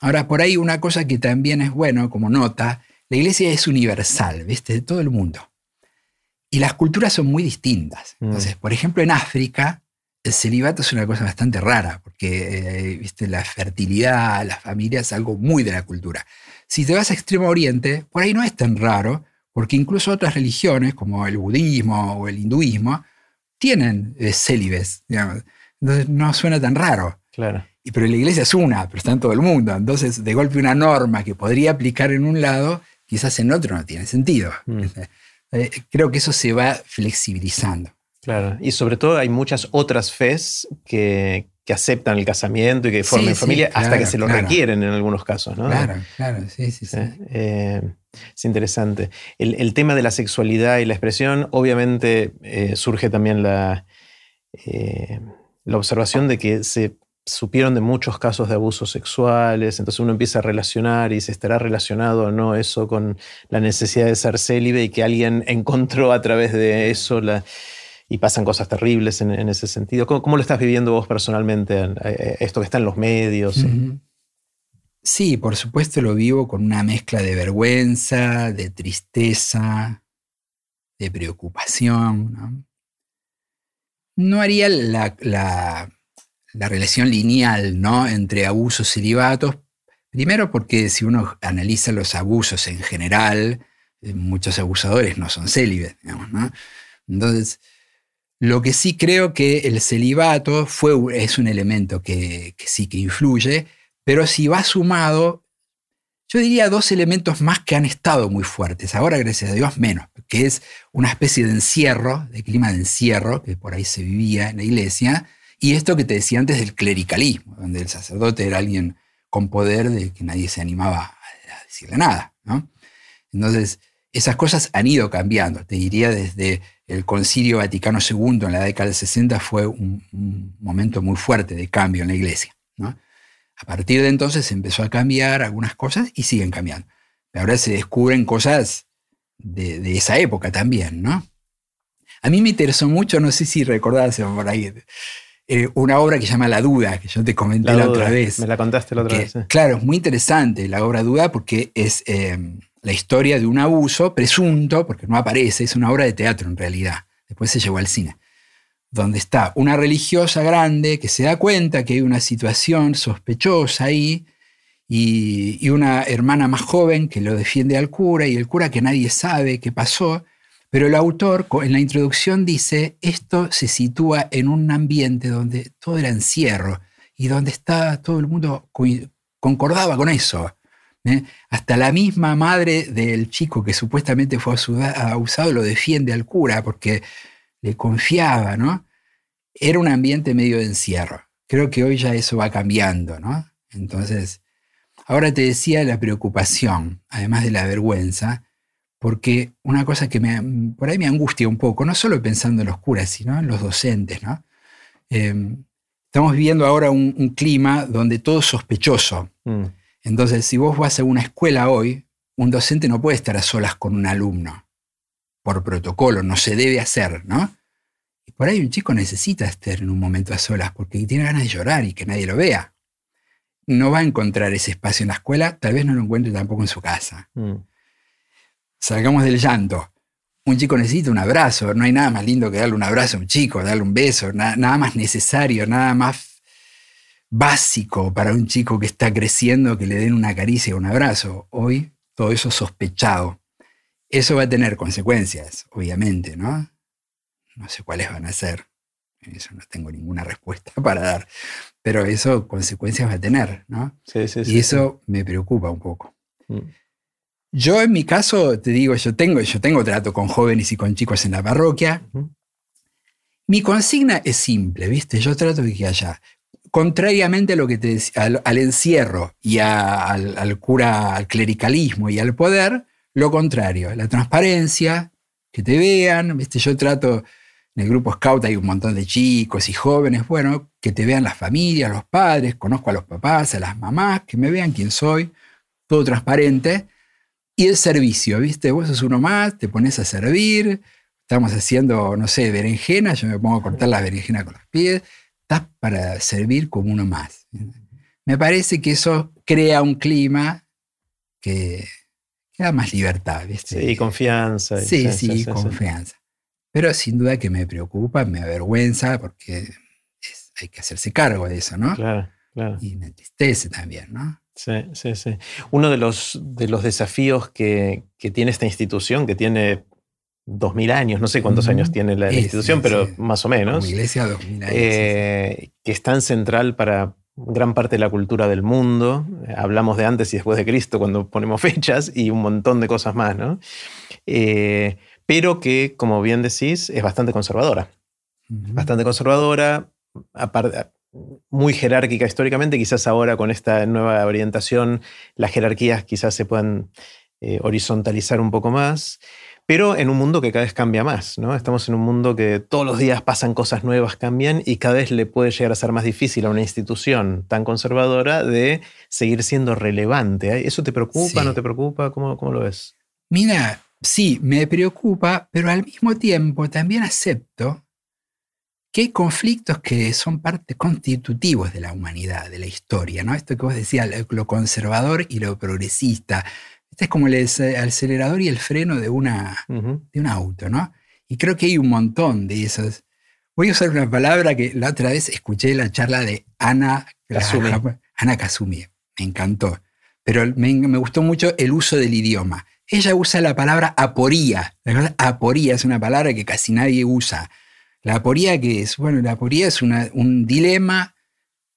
B: Ahora, por ahí una cosa que también es bueno, como nota, la iglesia es universal, ¿viste? De todo el mundo. Y las culturas son muy distintas. Mm. Entonces, por ejemplo, en África, el celibato es una cosa bastante rara, porque eh, ¿viste? la fertilidad, la familia es algo muy de la cultura. Si te vas a Extremo Oriente, por ahí no es tan raro, porque incluso otras religiones, como el budismo o el hinduismo, tienen eh, célibes. Entonces no suena tan raro.
A: Claro
B: pero la iglesia es una, pero está en todo el mundo. Entonces, de golpe una norma que podría aplicar en un lado, quizás en otro no tiene sentido. Mm. Eh, creo que eso se va flexibilizando.
A: Claro, y sobre todo hay muchas otras fes que, aceptan el casamiento y que formen familia hasta que se lo requieren en algunos casos. ¿no?
B: Claro, claro, sí, sí, sí.
A: Eh, es interesante. El, tema de la sexualidad y la expresión, obviamente eh, surge también la, la observación de que se supieron de muchos casos de abusos sexuales, entonces uno empieza a relacionar y se estará relacionado o no eso con la necesidad de ser célibe y que alguien encontró a través de eso la, y pasan cosas terribles en, ese sentido. ¿Cómo, lo estás viviendo vos personalmente, eh, eh, esto que está en los medios?
B: Sí, por supuesto lo vivo con una mezcla de vergüenza, de tristeza, de preocupación. No, haría la relación lineal ¿no? entre abusos y celibatos. Primero porque si uno analiza los abusos en general, eh, muchos abusadores no son célibes. Entonces, lo que sí creo que el celibato fue, es un elemento que, que sí que influye, pero si va sumado, yo diría dos elementos más que han estado muy fuertes, ahora gracias a Dios menos, que es una especie de encierro, de clima de encierro, que por ahí se vivía en la iglesia, y esto que te decía antes del clericalismo, donde el sacerdote era alguien con poder de que nadie se animaba a decirle nada. Entonces, esas cosas han ido cambiando. Te diría desde el Concilio Vaticano II en la década del 60 fue un, momento muy fuerte de cambio en la iglesia. A partir de entonces empezó a cambiar algunas cosas y siguen cambiando. Ahora se descubren cosas de, esa época también, ¿no? A mí me interesó mucho, no sé si recordás por ahí, eh, una obra que se llama La Duda, que yo te comenté la, otra vez.
A: Me la contaste la otra vez.
B: Claro, es muy interesante la obra Duda porque es em, la historia de un abuso presunto, porque no aparece, es una obra de teatro en realidad. Después se llevó al cine. Donde está una religiosa grande que se da cuenta que hay una situación sospechosa ahí y, una hermana más joven que lo defiende al cura y el cura que nadie sabe qué pasó. Pero el autor en la introducción dice, esto se sitúa en un ambiente donde todo era encierro y donde está todo el mundo concordaba con eso. ¿eh? Hasta la misma madre del chico que supuestamente fue abusado lo defiende al cura porque le confiaba, ¿no? Era un ambiente medio de encierro. Creo que hoy ya eso va cambiando, ¿no? Entonces, ahora te decía la preocupación, además de la vergüenza, porque una cosa que me, por ahí me angustia un poco, no solo pensando en los curas, sino en los docentes, ¿no? Em, estamos viviendo ahora un, clima donde todo es sospechoso. Mm. Entonces, si vos vas a una escuela hoy, un docente no puede estar a solas con un alumno, por protocolo, no se debe hacer, ¿no? Y por ahí un chico necesita estar en un momento a solas porque tiene ganas de llorar y que nadie lo vea. No va a encontrar ese espacio en la escuela, tal vez no lo encuentre tampoco en su casa. Mm. Salgamos del llanto. Un chico necesita un abrazo, no hay nada más lindo que darle un abrazo a un chico, darle un beso, nada más necesario, nada más básico para un chico que está creciendo que le den una caricia o un abrazo. Hoy todo eso sospechado. Eso va a tener consecuencias, obviamente, ¿no? No sé cuáles van a ser. Eso no tengo ninguna respuesta para dar. Pero eso consecuencias va a tener, ¿no? Sí, sí, y eso me preocupa un poco. Mm. Yo en mi caso, te digo, yo tengo, yo tengo trato con jóvenes y con chicos en la parroquia. Mi consigna es simple, ¿viste? Yo trato de que haya contrariamente a lo que te decía, al, encierro y al, cura, al clericalismo y al poder, lo contrario, la transparencia, que te vean, ¿viste? yo trato, en el grupo Scout hay un montón de chicos y jóvenes, bueno, que te vean las familias, los padres, conozco a los papás, a las mamás, que me vean quién soy, todo transparente. Y el servicio, ¿viste? Vos sos uno más, te pones a servir, estamos haciendo, no sé, berenjena, yo me pongo a cortar la berenjena con los pies, estás para servir como uno más. Me parece que eso crea un clima que, da más libertad. ¿viste?
A: Sí, confianza.
B: Sí, sí, confianza. Pero sin duda que me preocupa, me avergüenza, porque hay que hacerse cargo de eso, ¿no? Claro, claro. Y me entristece también, ¿no?
A: Sí, sí, sí. Uno de los, de los desafíos que, que tiene esta institución, que tiene 2000 años, no sé cuántos años tiene la, institución, pero más o menos.
B: iglesia 2000 años.
A: Eh, que es tan central para gran parte de la cultura del mundo. Hablamos de antes y después de Cristo cuando ponemos fechas y un montón de cosas más, ¿no? Eh, pero que, como bien decís, es bastante conservadora. Bastante conservadora, muy jerárquica históricamente, quizás ahora con esta nueva orientación las jerarquías quizás se puedan eh, horizontalizar un poco más pero en un mundo que cada vez cambia más, ¿no? Estamos en un mundo que todos los días pasan cosas nuevas, cambian y cada vez le puede llegar a ser más difícil a una institución tan conservadora de seguir siendo relevante. ¿Eso te preocupa, no te preocupa? ¿Cómo, ¿Cómo lo ves?
B: Mira, sí, me preocupa, pero al mismo tiempo también acepto que hay conflictos que son parte constitutivos de la humanidad, de la historia, ¿no? Esto que vos decías, lo conservador y lo progresista, este es como el acelerador y el freno de, una, de un auto, ¿no? Y creo que hay un montón de esos. Voy a usar una palabra que la otra vez escuché la charla de Ana Kazumi. Ana Kazumi, me encantó. Pero me, gustó mucho el uso del idioma. Ella usa la palabra aporía. La aporía es una palabra que casi nadie usa. La aporía que es, bueno, la aporía es un dilema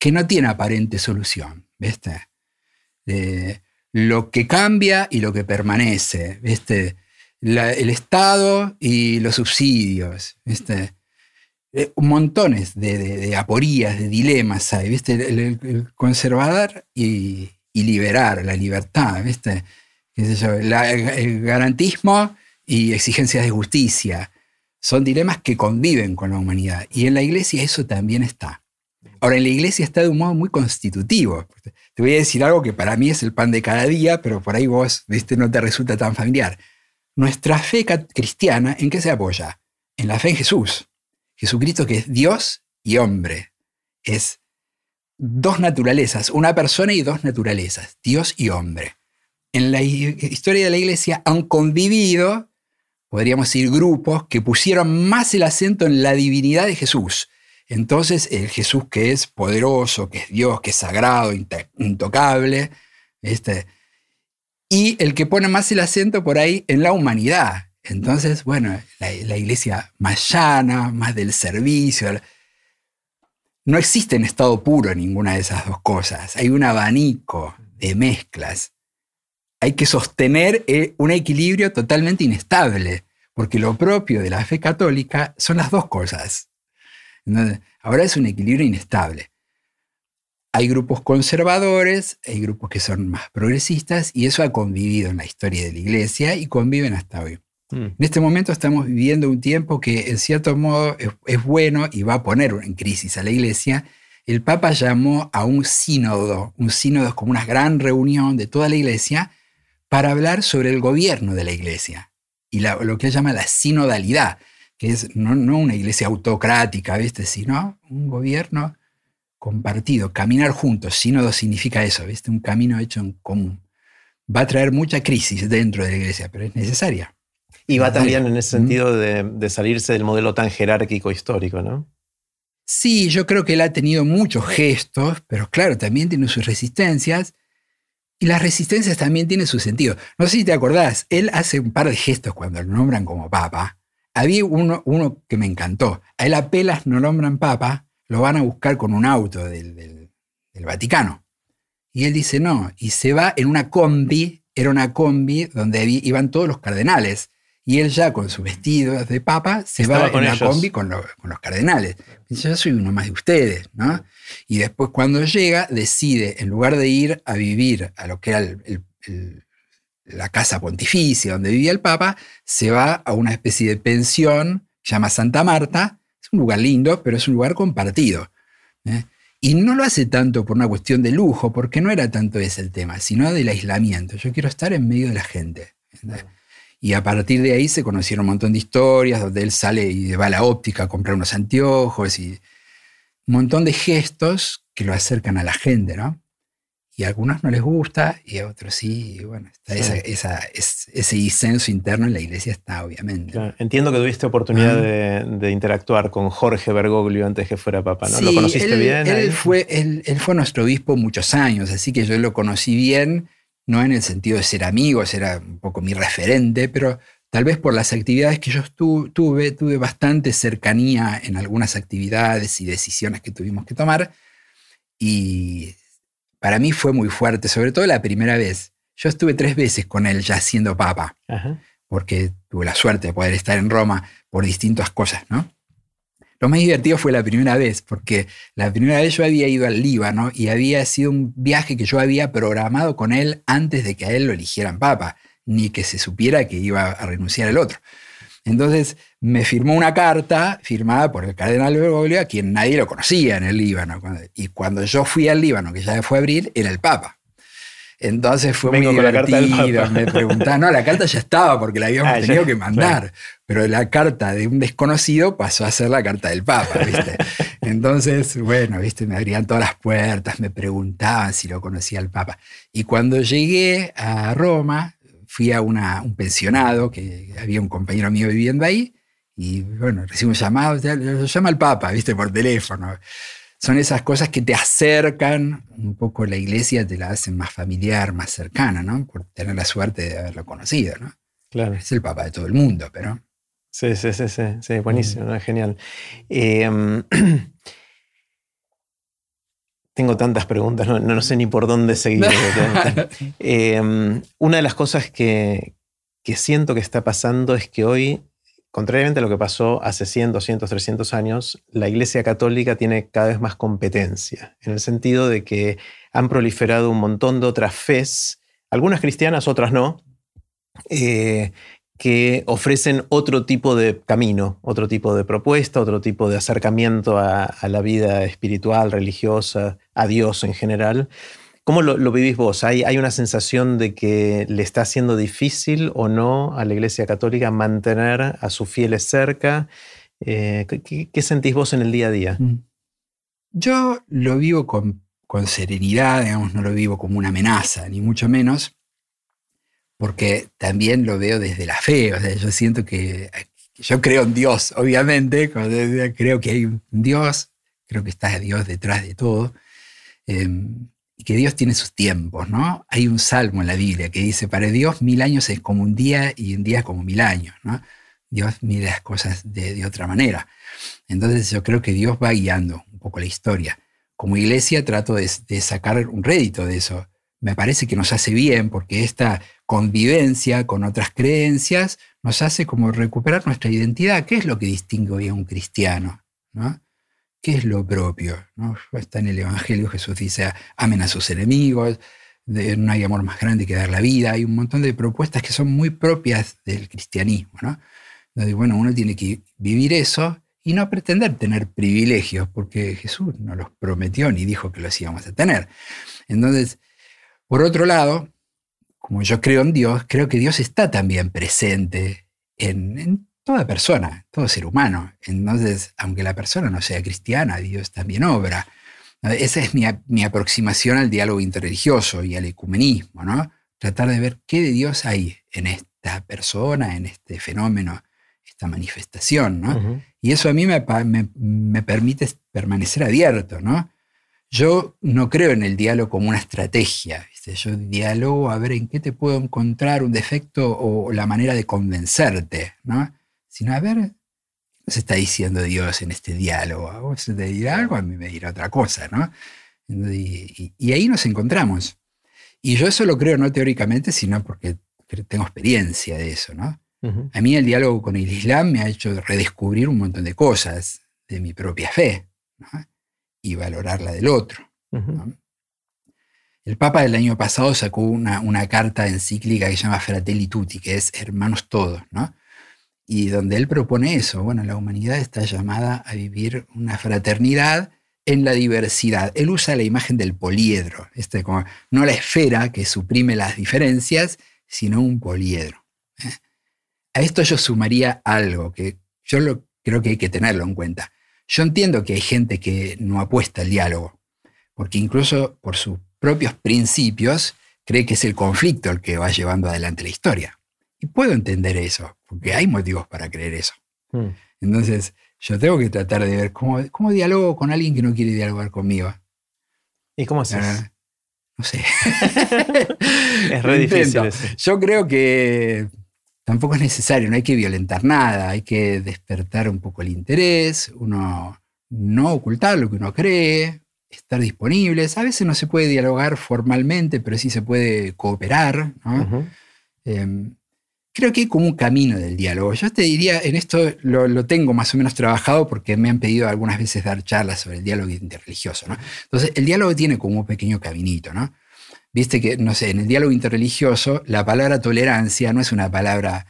B: que no tiene aparente solución, ¿viste? Eh, lo que cambia y lo que permanece, ¿viste? el Estado y los subsidios, ¿viste? Eh, montones de, aporías, de dilemas hay, ¿viste? El, conservador y, liberar, la libertad, ¿viste? el garantismo y exigencias de justicia. Son dilemas que conviven con la humanidad. Y en la iglesia eso también está. Ahora, en la iglesia está de un modo muy constitutivo. Te voy a decir algo que para mí es el pan de cada día, pero por ahí vos, viste, no te resulta tan familiar. Nuestra fe cristiana, ¿en qué se apoya? En la fe en Jesús. Jesucristo que es Dios y hombre. Es dos naturalezas, una persona y dos naturalezas, Dios y hombre. En la historia de la iglesia han convivido, podríamos decir, grupos que pusieron más el acento en la divinidad de Jesús entonces el Jesús que es poderoso, que es Dios, que es sagrado, intocable, Este, y el que pone más el acento por ahí en la humanidad. Entonces, bueno, la, iglesia más llana, más del servicio. No existe en estado puro ninguna de esas dos cosas. Hay un abanico de mezclas. Hay que sostener eh, un equilibrio totalmente inestable, porque lo propio de la fe católica son las dos cosas. ahora es un equilibrio inestable. Hay grupos conservadores, hay grupos que son más progresistas y eso ha convivido en la historia de la iglesia y conviven hasta hoy. Mm. En este momento estamos viviendo un tiempo que en cierto modo es, bueno y va a poner en crisis a la iglesia. El Papa llamó a un sínodo, un sínodo es como una gran reunión de toda la iglesia para hablar sobre el gobierno de la iglesia y lo que él llama la sinodalidad, que es no, no una iglesia autocrática, ¿viste? sino un gobierno compartido, caminar juntos. Sínodo significa eso, ¿viste? Un camino hecho en común. Va a traer mucha crisis dentro de la iglesia, pero es necesaria.
A: Y va también en ese sentido de, salirse del modelo tan jerárquico histórico, ¿no?
B: Sí, yo creo que él ha tenido muchos gestos, pero claro, también tiene sus resistencias. Y las resistencias también tienen su sentido. No sé si te acordás, él hace un par de gestos cuando lo nombran como papa. Había uno, uno que me encantó. A él apenas no nombran papa, lo van a buscar con un auto del, Vaticano. Y él dice no, y se va en una combi, era una combi donde iban todos los cardenales. Y él ya con su vestido de papa se va en la combi con, los cardenales. Dice, yo soy uno más de ustedes, ¿no? Y después cuando llega decide, en lugar de ir a vivir a lo que era la casa pontificia donde vivía el papa, se va a una especie de pensión, se llama Santa Marta, un lugar lindo, pero es un lugar compartido. ¿eh? Y no lo hace tanto por una cuestión de lujo, porque no era tanto ese el tema, sino del aislamiento. Yo quiero estar en medio de la gente. Y a partir de ahí se conocieron un montón de historias donde él sale y va a la óptica a comprar unos anteojos y un montón de gestos que lo acercan a la gente, ¿no? y a algunos no les gusta y a otros sí. Y bueno, ese disenso interno en la iglesia está, obviamente.
A: Entiendo que tuviste oportunidad de, interactuar con Jorge Bergoglio antes que fuera papa, ¿no? ¿Lo conociste bien?
B: Él fue, él, fue nuestro obispo muchos años, así que yo lo conocí bien, no en el sentido de ser amigos, era un poco mi referente, pero tal vez por las actividades que yo tuve, tuve bastante cercanía en algunas actividades y decisiones que tuvimos que tomar. Y para mí fue muy fuerte, sobre todo la primera vez. Yo estuve tres veces con él ya siendo papa, porque tuve la suerte de poder estar en Roma por distintas cosas, ¿no? Lo más divertido fue la primera vez, porque la primera vez yo había ido al Líbano y había sido un viaje que yo había programado con él antes de que a él lo eligieran papa, ni que se supiera que iba a renunciar el otro. Entonces me firmó una carta firmada por el cardenal Bergoglio, a quien nadie lo conocía en el Líbano. Y cuando yo fui al Líbano, que ya fue abril, era el Papa. Entonces fue muy divertido. Me preguntaban, no, la carta ya estaba porque la habíamos ah, tenido que mandar, pero la carta de un desconocido pasó a ser la carta del Papa, ¿viste? Entonces, bueno, ¿viste? Me abrían todas las puertas, me preguntaban si lo conocía el Papa. Y cuando llegué a Roma, fui a un pensionado, que había un compañero mío viviendo ahí, y bueno, recibo un llamado, lo llama el Papa, viste, por teléfono. Son esas cosas que te acercan un poco a la iglesia, te la hacen más familiar, más cercana, ¿no? Por tener la suerte de haberlo conocido, ¿no? Claro. Es el Papa de todo el mundo, pero...
A: Sí, sí, sí, sí, sí buenísimo, genial. Eh, tengo tantas preguntas, no, sé ni por dónde seguir. Em, una de las cosas que, siento que está pasando es que hoy, contrariamente a lo que pasó hace 100, 200, 300 años, la Iglesia Católica tiene cada vez más competencia, en el sentido de que han proliferado un montón de otras fes, algunas cristianas, otras no, eh, que ofrecen otro tipo de camino, otro tipo de propuesta, otro tipo de acercamiento a, la vida espiritual, religiosa, a Dios en general. ¿Cómo lo, vivís vos? ¿Hay, ¿Hay, una sensación de que le está siendo difícil o no a la Iglesia Católica mantener a sus fieles cerca? Eh, ¿qué, sentís vos en el día a día? Mm.
B: Yo lo vivo con, con serenidad, digamos, no lo vivo como una amenaza, ni mucho menos porque también lo veo desde la fe, o sea, yo siento que yo creo en Dios, obviamente, creo que hay un Dios, creo que está Dios detrás de todo, em, y que Dios tiene sus tiempos, ¿no? Hay un salmo en la Biblia que dice, para Dios mil años es como un día y un día como mil años, ¿no? Dios mide las cosas de, otra manera. Entonces yo creo que Dios va guiando un poco la historia. Como iglesia trato de, de sacar un rédito de eso. Me parece que nos hace bien porque esta convivencia con otras creencias nos hace como recuperar nuestra identidad. ¿Qué es lo que distingue hoy a un cristiano? ¿no? ¿Qué es lo propio? ¿no? Está en el Evangelio, Jesús dice, amen a sus enemigos, no hay amor más grande que dar la vida. Hay un montón de propuestas que son muy propias del cristianismo. ¿no? bueno, uno tiene que vivir eso y no pretender tener privilegios, porque Jesús no los prometió ni dijo que los íbamos a tener. Entonces, por otro lado, como yo creo en Dios, creo que Dios está también presente en, toda persona, todo ser humano. Entonces, aunque la persona no sea cristiana, Dios también obra. Esa es mi, mi aproximación al diálogo interreligioso y al ecumenismo, ¿no? Tratar de ver qué de Dios hay en esta persona, en este fenómeno esta manifestación, ¿no? Y eso a mí me, me, permite permanecer abierto, ¿no? Yo no creo en el diálogo como una estrategia, ¿viste? yo diálogo a ver en qué te puedo encontrar un defecto o la manera de convencerte, ¿no? Sino a ver, ¿qué se está diciendo Dios en este diálogo? A vos te dirá algo, a mí me dirá otra cosa, ¿no? Y, y ahí nos encontramos. Y yo eso lo creo no teóricamente, sino porque tengo experiencia de eso, ¿no? A mí el diálogo con el Islam me ha hecho redescubrir un montón de cosas de mi propia fe y valorar la del otro. El Papa del año pasado sacó una, carta encíclica que se llama Fratelli Tutti, que es hermanos todos, ¿no? Y donde él propone eso. Bueno, la humanidad está llamada a vivir una fraternidad en la diversidad. Él usa la imagen del poliedro, este, no la esfera que suprime las diferencias, sino un poliedro. ¿eh? A esto yo sumaría algo que yo lo, creo que hay que tenerlo en cuenta. Yo entiendo que hay gente que no apuesta al diálogo, porque incluso por sus propios principios cree que es el conflicto el que va llevando adelante la historia. Y puedo entender eso, porque hay motivos para creer eso. Hmm. Entonces, yo tengo que tratar de ver cómo, cómo dialogo con alguien que no quiere dialogar conmigo.
A: ¿Y cómo haces?
B: No sé.
A: es re difícil.
B: Yo creo que tampoco es necesario, no hay que violentar nada, hay que despertar un poco el interés, uno no ocultar lo que uno cree, estar disponibles. A veces no se puede dialogar formalmente, pero sí se puede cooperar. Creo que hay como un camino del diálogo. Yo te diría, en esto lo, tengo más o menos trabajado porque me han pedido algunas veces dar charlas sobre el diálogo interreligioso. Entonces, el diálogo tiene como un pequeño caminito. ¿no? Viste que, no sé, en el diálogo interreligioso, la palabra tolerancia no es una palabra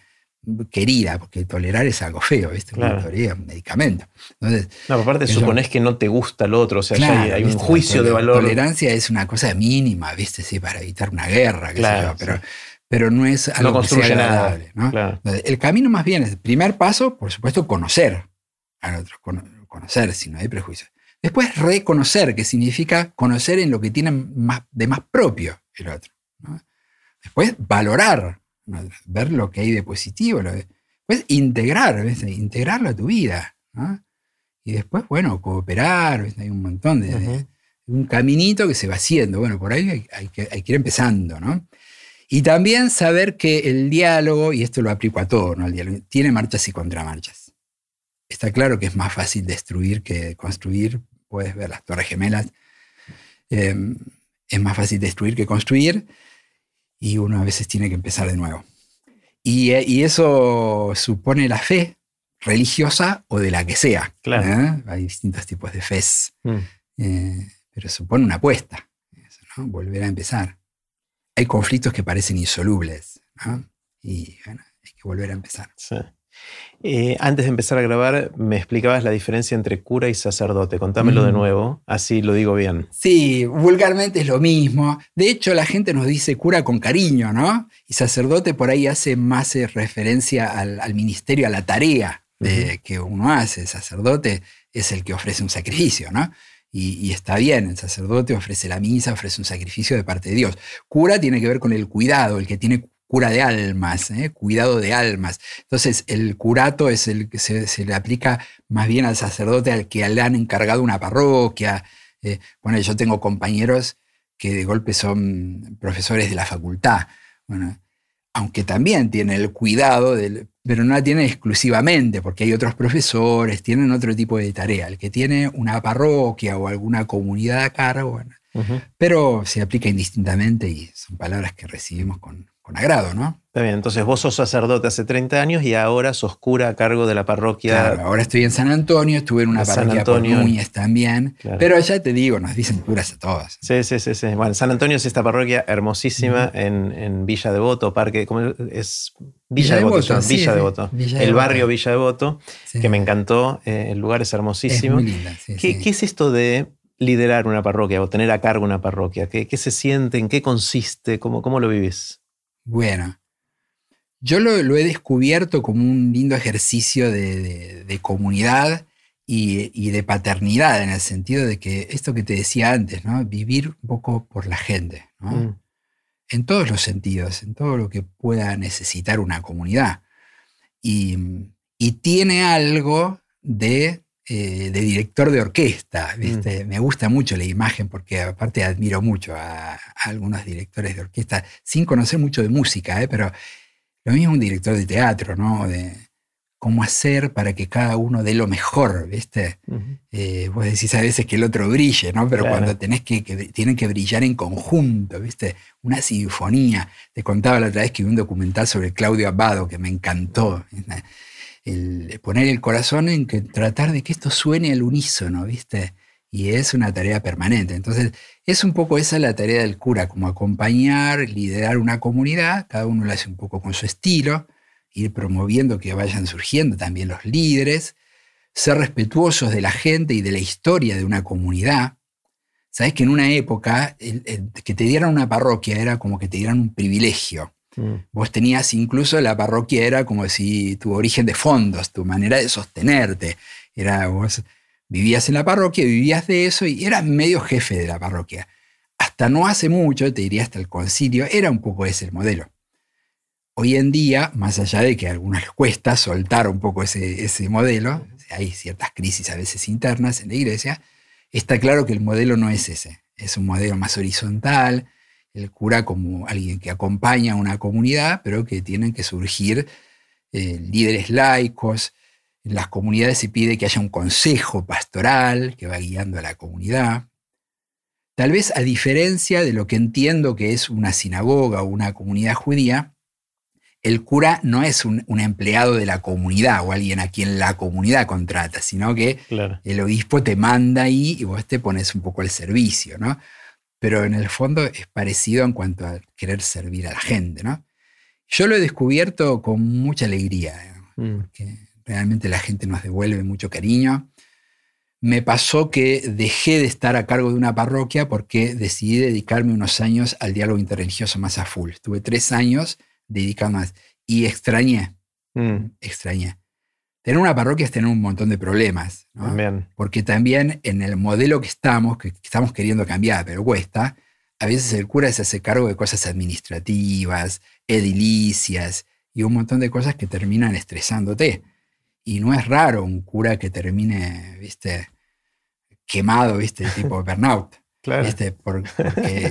B: querida, porque tolerar es algo feo, ¿viste? Claro. un medicamento.
A: Entonces, no, aparte suponés que no te gusta el otro, o sea, ya hay, un juicio de valor.
B: Tolerancia es una cosa mínima, ¿viste? Sí, para evitar una guerra, qué sé yo, pero, pero no es algo
A: no construye agradable. Nada.
B: el camino más bien es, el primer paso, por supuesto, conocer al otro, conocer si no hay prejuicios. Después reconocer, que significa conocer en lo que tiene más, de más propio el otro. Después valorar, ver lo que hay de positivo. después integrar, integrarlo a tu vida. Y después, bueno, cooperar, hay un montón de, un caminito que se va haciendo. Bueno, por ahí hay, que, ir empezando, ¿no? Y también saber que el diálogo, y esto lo aplico a todo, ¿no? El diálogo, tiene marchas y contramarchas. Está claro que es más fácil destruir que construir puedes ver las torres gemelas. Em, es más fácil destruir que construir y uno a veces tiene que empezar de nuevo. Y, y eso supone la fe religiosa o de la que sea. ¿eh? Hay distintos tipos de fe, mm. eh, pero supone una apuesta, volver a empezar. Hay conflictos que parecen insolubles y hay que volver a empezar.
A: Sí. Eh, antes de empezar a grabar, me explicabas la diferencia entre cura y sacerdote. Contámelo de nuevo, así lo digo bien.
B: Sí, vulgarmente es lo mismo. De hecho, la gente nos dice cura con cariño, ¿no? Y sacerdote por ahí hace más eh, referencia al, ministerio, a la tarea que uno hace. El sacerdote es el que ofrece un sacrificio, ¿no? Y, está bien, el sacerdote ofrece la misa, ofrece un sacrificio de parte de Dios. Cura tiene que ver con el cuidado, el que tiene cura de almas, ¿eh? cuidado de almas. Entonces, el curato es el que se, le aplica más bien al sacerdote al que le han encargado una parroquia. Eh, bueno, yo tengo compañeros que de golpe son profesores de la facultad. Bueno, aunque también tienen el cuidado, del, pero no la tienen exclusivamente, porque hay otros profesores, tienen otro tipo de tarea. El que tiene una parroquia o alguna comunidad a cargo, bueno, pero se aplica indistintamente y son palabras que recibimos con, con agrado, ¿no?
A: Está bien, entonces vos sos sacerdote hace 30 años y ahora sos cura a cargo de la parroquia.
B: Claro, ahora estoy en San Antonio, estuve en una parroquia por Núñez también. Pero ya te digo, nos dicen curas a todos.
A: Sí, sí, sí, sí. Bueno, San Antonio es esta parroquia hermosísima en, en, Villa Devoto, parque, ¿cómo es? Villa, Devoto, Villa Devoto. el barrio Villa Devoto, que me encantó, eh, el lugar es hermosísimo.
B: Es muy linda,
A: ¿Qué, ¿Qué es esto de liderar una parroquia o tener a cargo una parroquia? ¿Qué, qué se siente? ¿En qué consiste? ¿Cómo, cómo lo vivís?
B: Bueno, yo lo, he descubierto como un lindo ejercicio de, comunidad y, de paternidad, en el sentido de que esto que te decía antes, ¿no? vivir un poco por la gente, mm. en todos los sentidos, en todo lo que pueda necesitar una comunidad. Y, tiene algo de, eh, de, director de orquesta, mm. Me gusta mucho la imagen porque aparte admiro mucho a, algunos directores de orquesta, sin conocer mucho de música, ¿eh? pero lo mismo un director de teatro, ¿no? De cómo hacer para que cada uno dé lo mejor, ¿viste? Eh, vos decís a veces que el otro brille, ¿no? Pero cuando tenés que, tienen que brillar en conjunto, ¿viste? Una sinfonía. Te contaba la otra vez que vi un documental sobre Claudio Abbado que me encantó. El poner el corazón en que tratar de que esto suene al unísono, ¿viste? Y es una tarea permanente. Entonces, es un poco esa la tarea del cura, como acompañar, liderar una comunidad, cada uno lo hace un poco con su estilo, ir promoviendo que vayan surgiendo también los líderes, ser respetuosos de la gente y de la historia de una comunidad. Sabes que en una época que te dieran una parroquia era como que te dieran un privilegio. Mm. Vos tenías incluso la parroquia era como si tu origen de fondos, tu manera de sostenerte. Era vos Vivías en la parroquia, vivías de eso y eras medio jefe de la parroquia. Hasta no hace mucho, te diría hasta el concilio, era un poco ese el modelo. Hoy en día, más allá de que a algunos les cuesta soltar un poco ese, ese modelo, hay ciertas crisis a veces internas en la iglesia, está claro que el modelo no es ese. Es un modelo más horizontal, el cura como alguien que acompaña a una comunidad, pero que tienen que surgir eh, líderes laicos, en las comunidades se pide que haya un consejo pastoral que va guiando a la comunidad. Tal vez a diferencia de lo que entiendo que es una sinagoga o una comunidad judía, el cura no es un, empleado de la comunidad o alguien a quien la comunidad contrata, sino que el obispo te manda ahí y vos te pones un poco al servicio, ¿no? Pero en el fondo es parecido en cuanto a querer servir a la gente, ¿no? Yo lo he descubierto con mucha alegría, mm. porque realmente la gente nos devuelve mucho cariño. Me pasó que dejé de estar a cargo de una parroquia porque decidí dedicarme unos años al diálogo interreligioso más a full. Estuve tres años dedicado más y extrañé, mm. extrañé. Tener una parroquia es tener un montón de problemas, porque también en el modelo que estamos, que estamos queriendo cambiar, pero cuesta, a veces el cura se hace cargo de cosas administrativas, edilicias y un montón de cosas que terminan estresándote. Y no es raro un cura que termine, viste, quemado, viste, tipo burnout. Claro. ¿viste? Porque,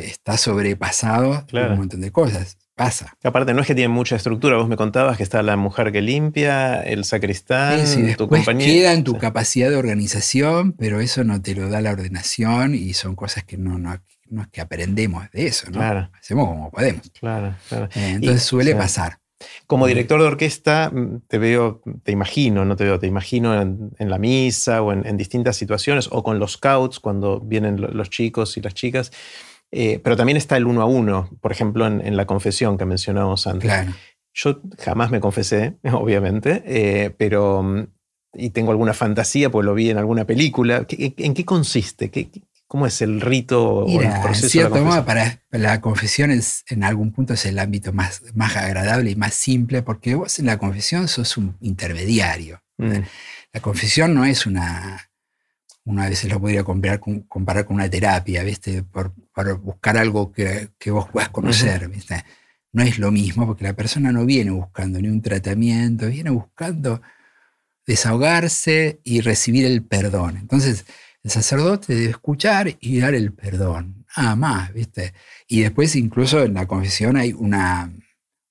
B: está sobrepasado un montón de cosas. Pasa.
A: Aparte, no es que tiene mucha estructura. Vos me contabas que está la mujer que limpia, el sacristán,
B: sí, tu compañía. Queda en tu capacidad de organización, pero eso no te lo da la ordenación y son cosas que no, no, es que aprendemos de eso, ¿no? Claro. Hacemos como podemos.
A: Claro, claro.
B: Eh, entonces suele pasar.
A: Como director de orquesta, mm, te veo, te imagino, no te veo, te imagino en, la misa o en, distintas situaciones, o con los scouts, cuando vienen los chicos y las chicas. Eh, pero también está el uno a uno, por ejemplo, en, la confesión que mencionábamos antes. Yo jamás me confesé, obviamente, eh, pero. Mm, y tengo alguna fantasía, pues lo vi en alguna película. ¿En qué consiste? ¿Qué, ¿Cómo es el rito o el proceso?
B: En cierto modo, para la confesión es, en algún punto es el ámbito más, más agradable y más simple, porque vos en la confesión sos un intermediario. Mm. La confesión no es una. Una vez lo podría comparar con, comparar con una terapia, ¿viste? Por, buscar algo que, que vos puedas conocer, ¿viste? No es lo mismo, porque la persona no viene buscando ni un tratamiento, viene buscando desahogarse y recibir el perdón. Entonces, el sacerdote debe escuchar y dar el perdón. nada más, ¿viste? Y después incluso en la confesión hay una,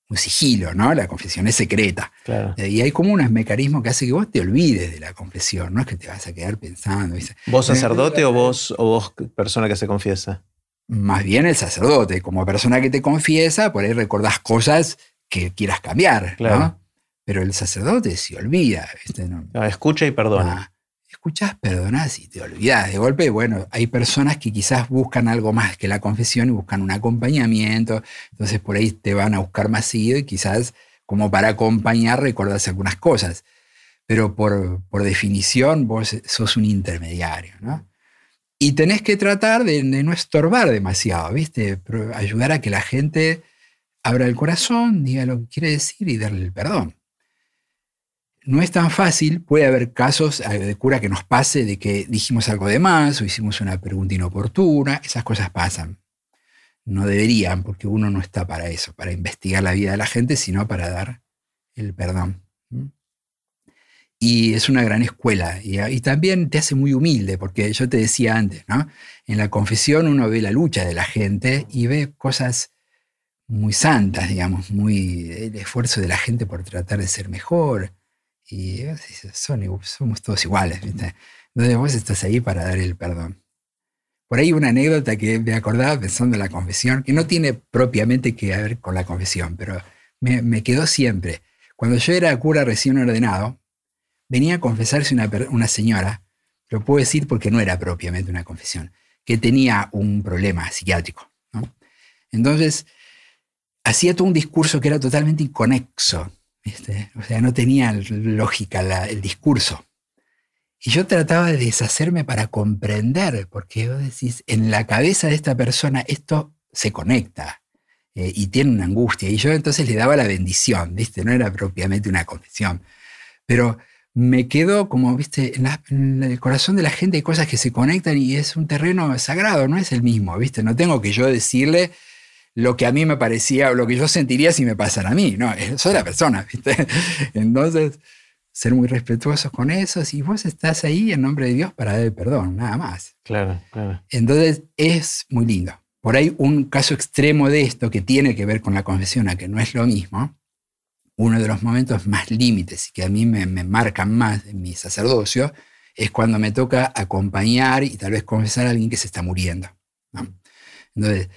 B: un sigilo, ¿no? La confesión es secreta. Y hay como unos mecanismos que hace que vos te olvides de la confesión, no es que te vas a quedar pensando.
A: ¿Vos sacerdote o vos, o vos persona que se confiesa?
B: Más bien el sacerdote, como persona que te confiesa, por ahí recordás cosas que quieras cambiar, ¿no? Pero el sacerdote se olvida. ¿viste?
A: Ah, escucha y perdona.
B: Ah, escuchás, perdonás y te olvidas de golpe. Bueno, hay personas que quizás buscan algo más que la confesión y buscan un acompañamiento. Entonces por ahí te van a buscar más seguido y quizás como para acompañar recordás algunas cosas. Pero por, por definición vos sos un intermediario, ¿no? Y tenés que tratar de, no estorbar demasiado, ¿viste? ayudar a que la gente abra el corazón, diga lo que quiere decir y darle el perdón no es tan fácil, puede haber casos eh, de cura que nos pase de que dijimos algo de más o hicimos una pregunta inoportuna, esas cosas pasan. No deberían, porque uno no está para eso, para investigar la vida de la gente, sino para dar el perdón. Y es una gran escuela y, también te hace muy humilde, porque yo te decía antes, ¿no? En la confesión uno ve la lucha de la gente y ve cosas muy santas, digamos, muy el esfuerzo de la gente por tratar de ser mejor, y somos todos iguales, ¿viste? Entonces vos estás ahí para dar el perdón. Por ahí una anécdota que me acordaba pensando en la confesión, que no tiene propiamente que ver con la confesión, pero me, quedó siempre. Cuando yo era cura recién ordenado, venía a confesarse una señora, lo puedo decir porque no era propiamente una confesión, que tenía un problema psiquiátrico. Entonces, hacía todo un discurso que era totalmente inconexo o sea, no tenía lógica el discurso. Y yo trataba de deshacerme para comprender, porque vos decís, en la cabeza de esta persona esto se conecta eh, y tiene una angustia. Y yo entonces le daba la bendición, ¿viste? No era propiamente una confesión. Pero me quedó como, ¿viste? En, en, el corazón de la gente hay cosas que se conectan y es un terreno sagrado, no es el mismo, ¿viste? No tengo que yo decirle lo que a mí me parecía o lo que yo sentiría si me pasara a mí. No, soy la persona, ¿viste? Entonces, ser muy respetuosos con eso. Y vos estás ahí en nombre de Dios para dar perdón, nada más.
A: Claro, claro.
B: Entonces, es muy lindo. Por ahí, un caso extremo de esto que tiene que ver con la confesión, a que no es lo mismo, uno de los momentos más límites y que a mí me, marcan más en mi sacerdocio, es cuando me toca acompañar y tal vez confesar a alguien que se está muriendo. Entonces,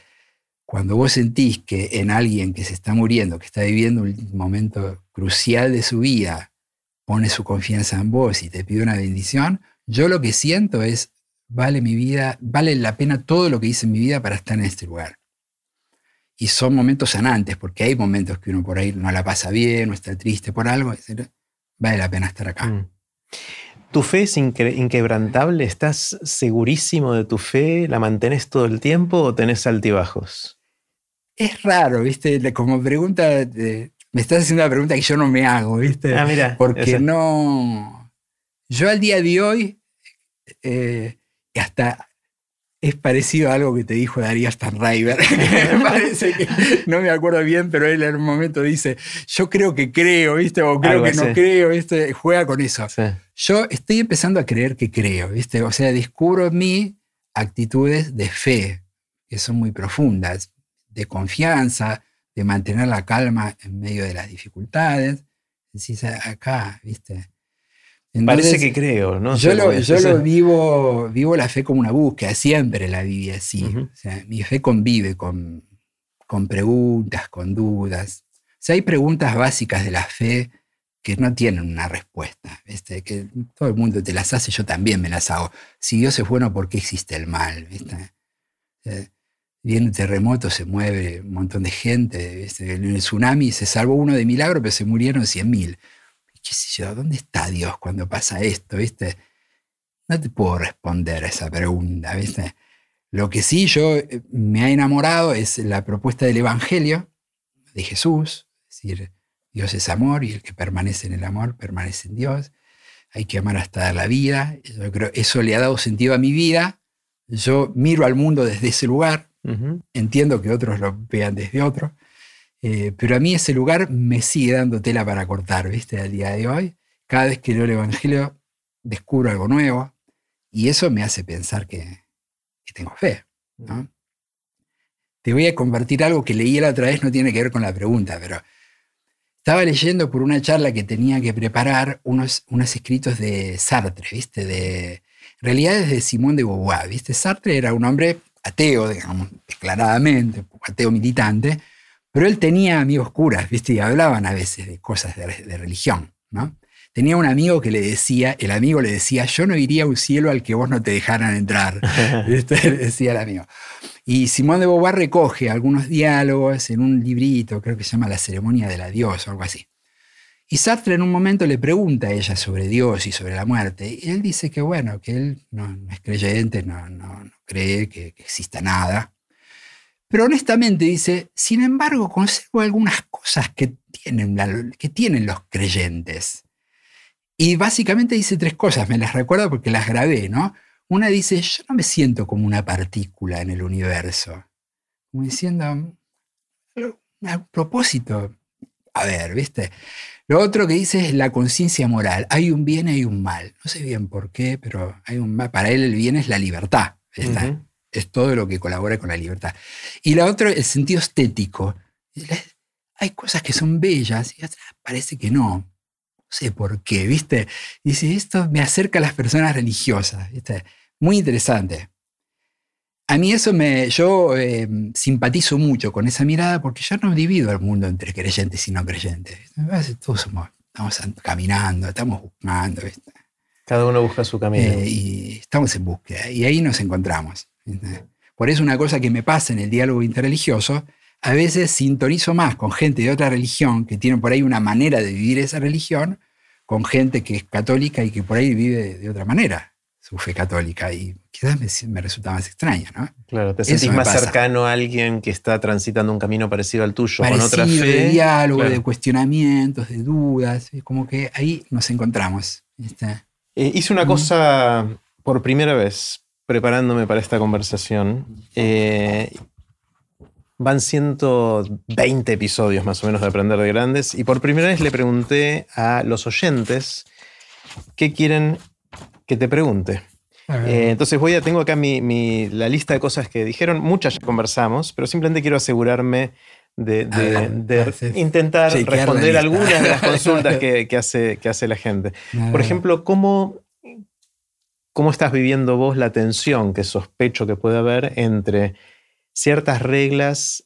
B: cuando vos sentís que en alguien que se está muriendo, que está viviendo un momento crucial de su vida, pone su confianza en vos y te pide una bendición, yo lo que siento es, vale mi vida, vale la pena todo lo que hice en mi vida para estar en este lugar. Y son momentos sanantes, porque hay momentos que uno por ahí no la pasa bien o está triste por algo, vale la pena estar acá. Mm.
A: ¿Tu fe es inquebrantable? ¿Estás segurísimo de tu fe? ¿La mantenés todo el tiempo o tenés altibajos?
B: Es raro, ¿viste? Como pregunta, me estás haciendo una pregunta que yo no me hago, ¿viste?
A: Ah, mira.
B: Porque no. Yo al día de hoy, eh, hasta es parecido a algo que te dijo Darío Stanriver. me parece que no me acuerdo bien, pero él en un momento dice: Yo creo que creo, ¿viste? O creo que no creo, ¿viste? Juega con eso. Yo estoy empezando a creer que creo, ¿viste? O sea, descubro en mí actitudes de fe que son muy profundas de confianza, de mantener la calma en medio de las dificultades. Decís, acá, ¿viste?
A: Parece que creo, ¿no?
B: Yo, lo, yo lo, vivo, vivo la fe como una búsqueda, siempre la viví así. o sea, mi fe convive con, con preguntas, con dudas. O sea, hay preguntas básicas de la fe que no tienen una respuesta, ¿viste? que todo el mundo te las hace, yo también me las hago. Si Dios es bueno, ¿por qué existe el mal? ¿viste? Viene un terremoto, se mueve un montón de gente. En el tsunami se salvó uno de milagro, pero se murieron 100.000. ¿Qué sé yo? ¿Dónde está Dios cuando pasa esto? ¿Viste? No te puedo responder a esa pregunta. ¿viste? Lo que sí yo eh, me ha enamorado es la propuesta del Evangelio de Jesús. Es decir, Dios es amor y el que permanece en el amor permanece en Dios. Hay que amar hasta dar la vida. Yo creo eso le ha dado sentido a mi vida. Yo miro al mundo desde ese lugar Entiendo que otros lo vean desde otro, eh, pero a mí ese lugar me sigue dando tela para cortar, ¿viste? Al día de hoy, cada vez que leo el Evangelio descubro algo nuevo y eso me hace pensar que, tengo fe, te voy a compartir algo que leí la otra vez, no tiene que ver con la pregunta, pero estaba leyendo por una charla que tenía que preparar unos, unos escritos de Sartre, ¿viste? De realidades de Simón de Beauvoir, ¿viste? Sartre era un hombre ateo, digamos, declaradamente, ateo militante, pero él tenía amigos curas, ¿viste? Y hablaban a veces de cosas de, de religión, ¿no? Tenía un amigo que le decía, el amigo le decía, yo no iría a un cielo al que vos no te dejaran entrar, ¿viste? Le decía el amigo. Y Simón de Beauvoir recoge algunos diálogos en un librito, creo que se llama La ceremonia del adiós o algo así. Y Sartre en un momento le pregunta a ella sobre Dios y sobre la muerte. Y él dice que bueno, que él no, es creyente, no, no, cree que, exista nada. Pero honestamente dice, sin embargo, conservo algunas cosas que tienen, que tienen los creyentes. Y básicamente dice tres cosas, me las recuerdo porque las grabé, ¿no? Una dice, yo no me siento como una partícula en el universo. Como diciendo, a propósito. A ver, ¿viste? Lo otro que dice es la conciencia moral. Hay un bien y hay un mal. No sé bien por qué, pero hay un mal. Para él el bien es la libertad. Es todo lo que colabora con la libertad. Y la otra, el sentido estético. Hay cosas que son bellas y otras parece que no. No sé por qué, ¿viste? Dice, esto me acerca a las personas religiosas, ¿viste? Muy interesante. A mí eso me, yo eh, simpatizo mucho con esa mirada porque yo no divido el mundo entre creyentes y no creyentes. Todos somos, estamos caminando, estamos buscando.
A: Cada uno busca su camino.
B: Eh, y estamos en búsqueda y ahí nos encontramos. Por eso una cosa que me pasa en el diálogo interreligioso, a veces sintonizo más con gente de otra religión que tiene por ahí una manera de vivir esa religión, con gente que es católica y que por ahí vive de otra manera su fe católica y quizás me, resulta más extraña, ¿no?
A: Claro, te sentís más cercano a alguien que está transitando un camino parecido al tuyo, con otra fe.
B: de diálogo, de cuestionamientos, de dudas, como que ahí nos encontramos.
A: Eh, hice una cosa por primera vez preparándome para esta conversación. Eh, van 120 episodios más o menos de Aprender de Grandes y por primera vez le pregunté a los oyentes qué quieren que te pregunte. Eh, entonces voy a, tengo acá mi, la lista de cosas que dijeron, muchas ya conversamos, pero simplemente quiero asegurarme de, intentar responder algunas de las consultas que, hace, que hace la gente. Por ejemplo, ¿cómo, ¿cómo estás viviendo vos la tensión que sospecho que puede haber entre ciertas reglas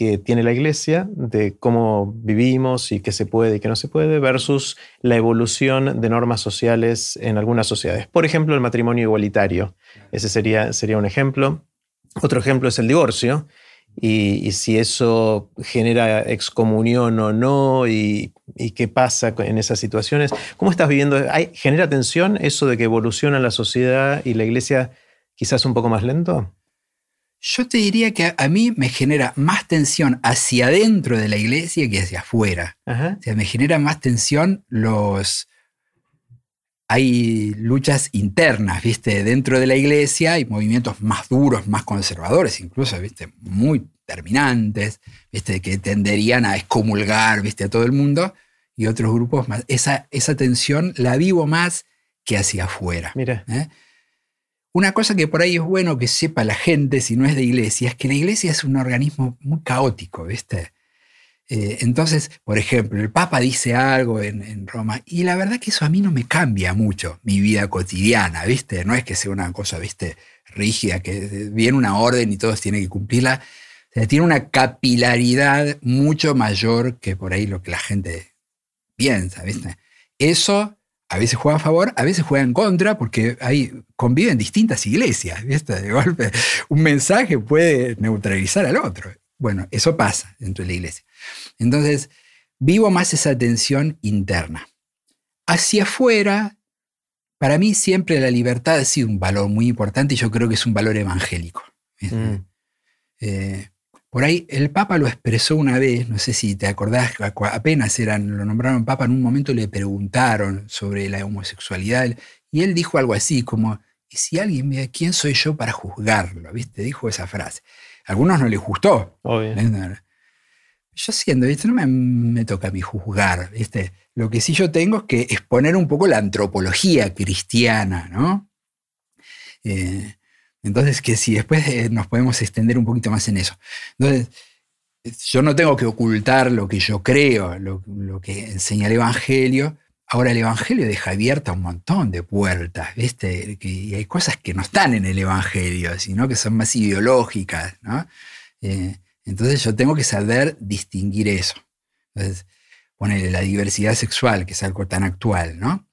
A: que tiene la iglesia de cómo vivimos y qué se puede y qué no se puede, versus la evolución de normas sociales en algunas sociedades. Por ejemplo, el matrimonio igualitario. Ese sería, sería un ejemplo. Otro ejemplo es el divorcio. Y, si eso genera excomunión o no, y, qué pasa en esas situaciones. ¿Cómo estás viviendo? ¿Hay, ¿Genera tensión eso de que evoluciona la sociedad y la iglesia quizás un poco más lento?
B: Yo te diría que a, mí me genera más tensión hacia adentro de la iglesia que hacia afuera. O sea, me genera más tensión los... Hay luchas internas, ¿viste? Dentro de la iglesia hay movimientos más duros, más conservadores, incluso, ¿viste? Muy terminantes, ¿viste? Que tenderían a excomulgar, ¿viste? A todo el mundo. Y otros grupos más. Esa, esa tensión la vivo más que hacia afuera.
A: Mira. ¿eh?
B: Una cosa que por ahí es bueno que sepa la gente, si no es de iglesia, es que la iglesia es un organismo muy caótico, ¿viste? Eh, entonces, por ejemplo, el Papa dice algo en, Roma y la verdad que eso a mí no me cambia mucho mi vida cotidiana, ¿viste? No es que sea una cosa, ¿viste? Rígida, que viene una orden y todos tienen que cumplirla. tiene una capilaridad mucho mayor que por ahí lo que la gente piensa, ¿viste? Eso a veces juega a favor, a veces juega en contra, porque ahí conviven distintas iglesias. ¿viste? De golpe, un mensaje puede neutralizar al otro. Bueno, eso pasa dentro de la iglesia. Entonces, vivo más esa tensión interna. Hacia afuera, para mí siempre la libertad ha sido un valor muy importante y yo creo que es un valor evangélico. Mm. Eh, por ahí el Papa lo expresó una vez, no sé si te acordás, apenas eran, lo nombraron Papa, en un momento le preguntaron sobre la homosexualidad y él dijo algo así como, ¿y si alguien ve quién soy yo para juzgarlo? ¿Viste? Dijo esa frase. A algunos no les gustó. Yo siendo, ¿viste? No me, toca a mí juzgar, ¿viste? Lo que sí yo tengo es que exponer un poco la antropología cristiana, ¿no? Eh, Entonces, que si después eh, nos podemos extender un poquito más en eso. Entonces, yo no tengo que ocultar lo que yo creo, lo, que enseña el Evangelio. Ahora el Evangelio deja abierta un montón de puertas, ¿viste? y hay cosas que no están en el Evangelio, sino que son más ideológicas, ¿no? Eh, entonces yo tengo que saber distinguir eso. Entonces, ponerle la diversidad sexual, que es algo tan actual, ¿no?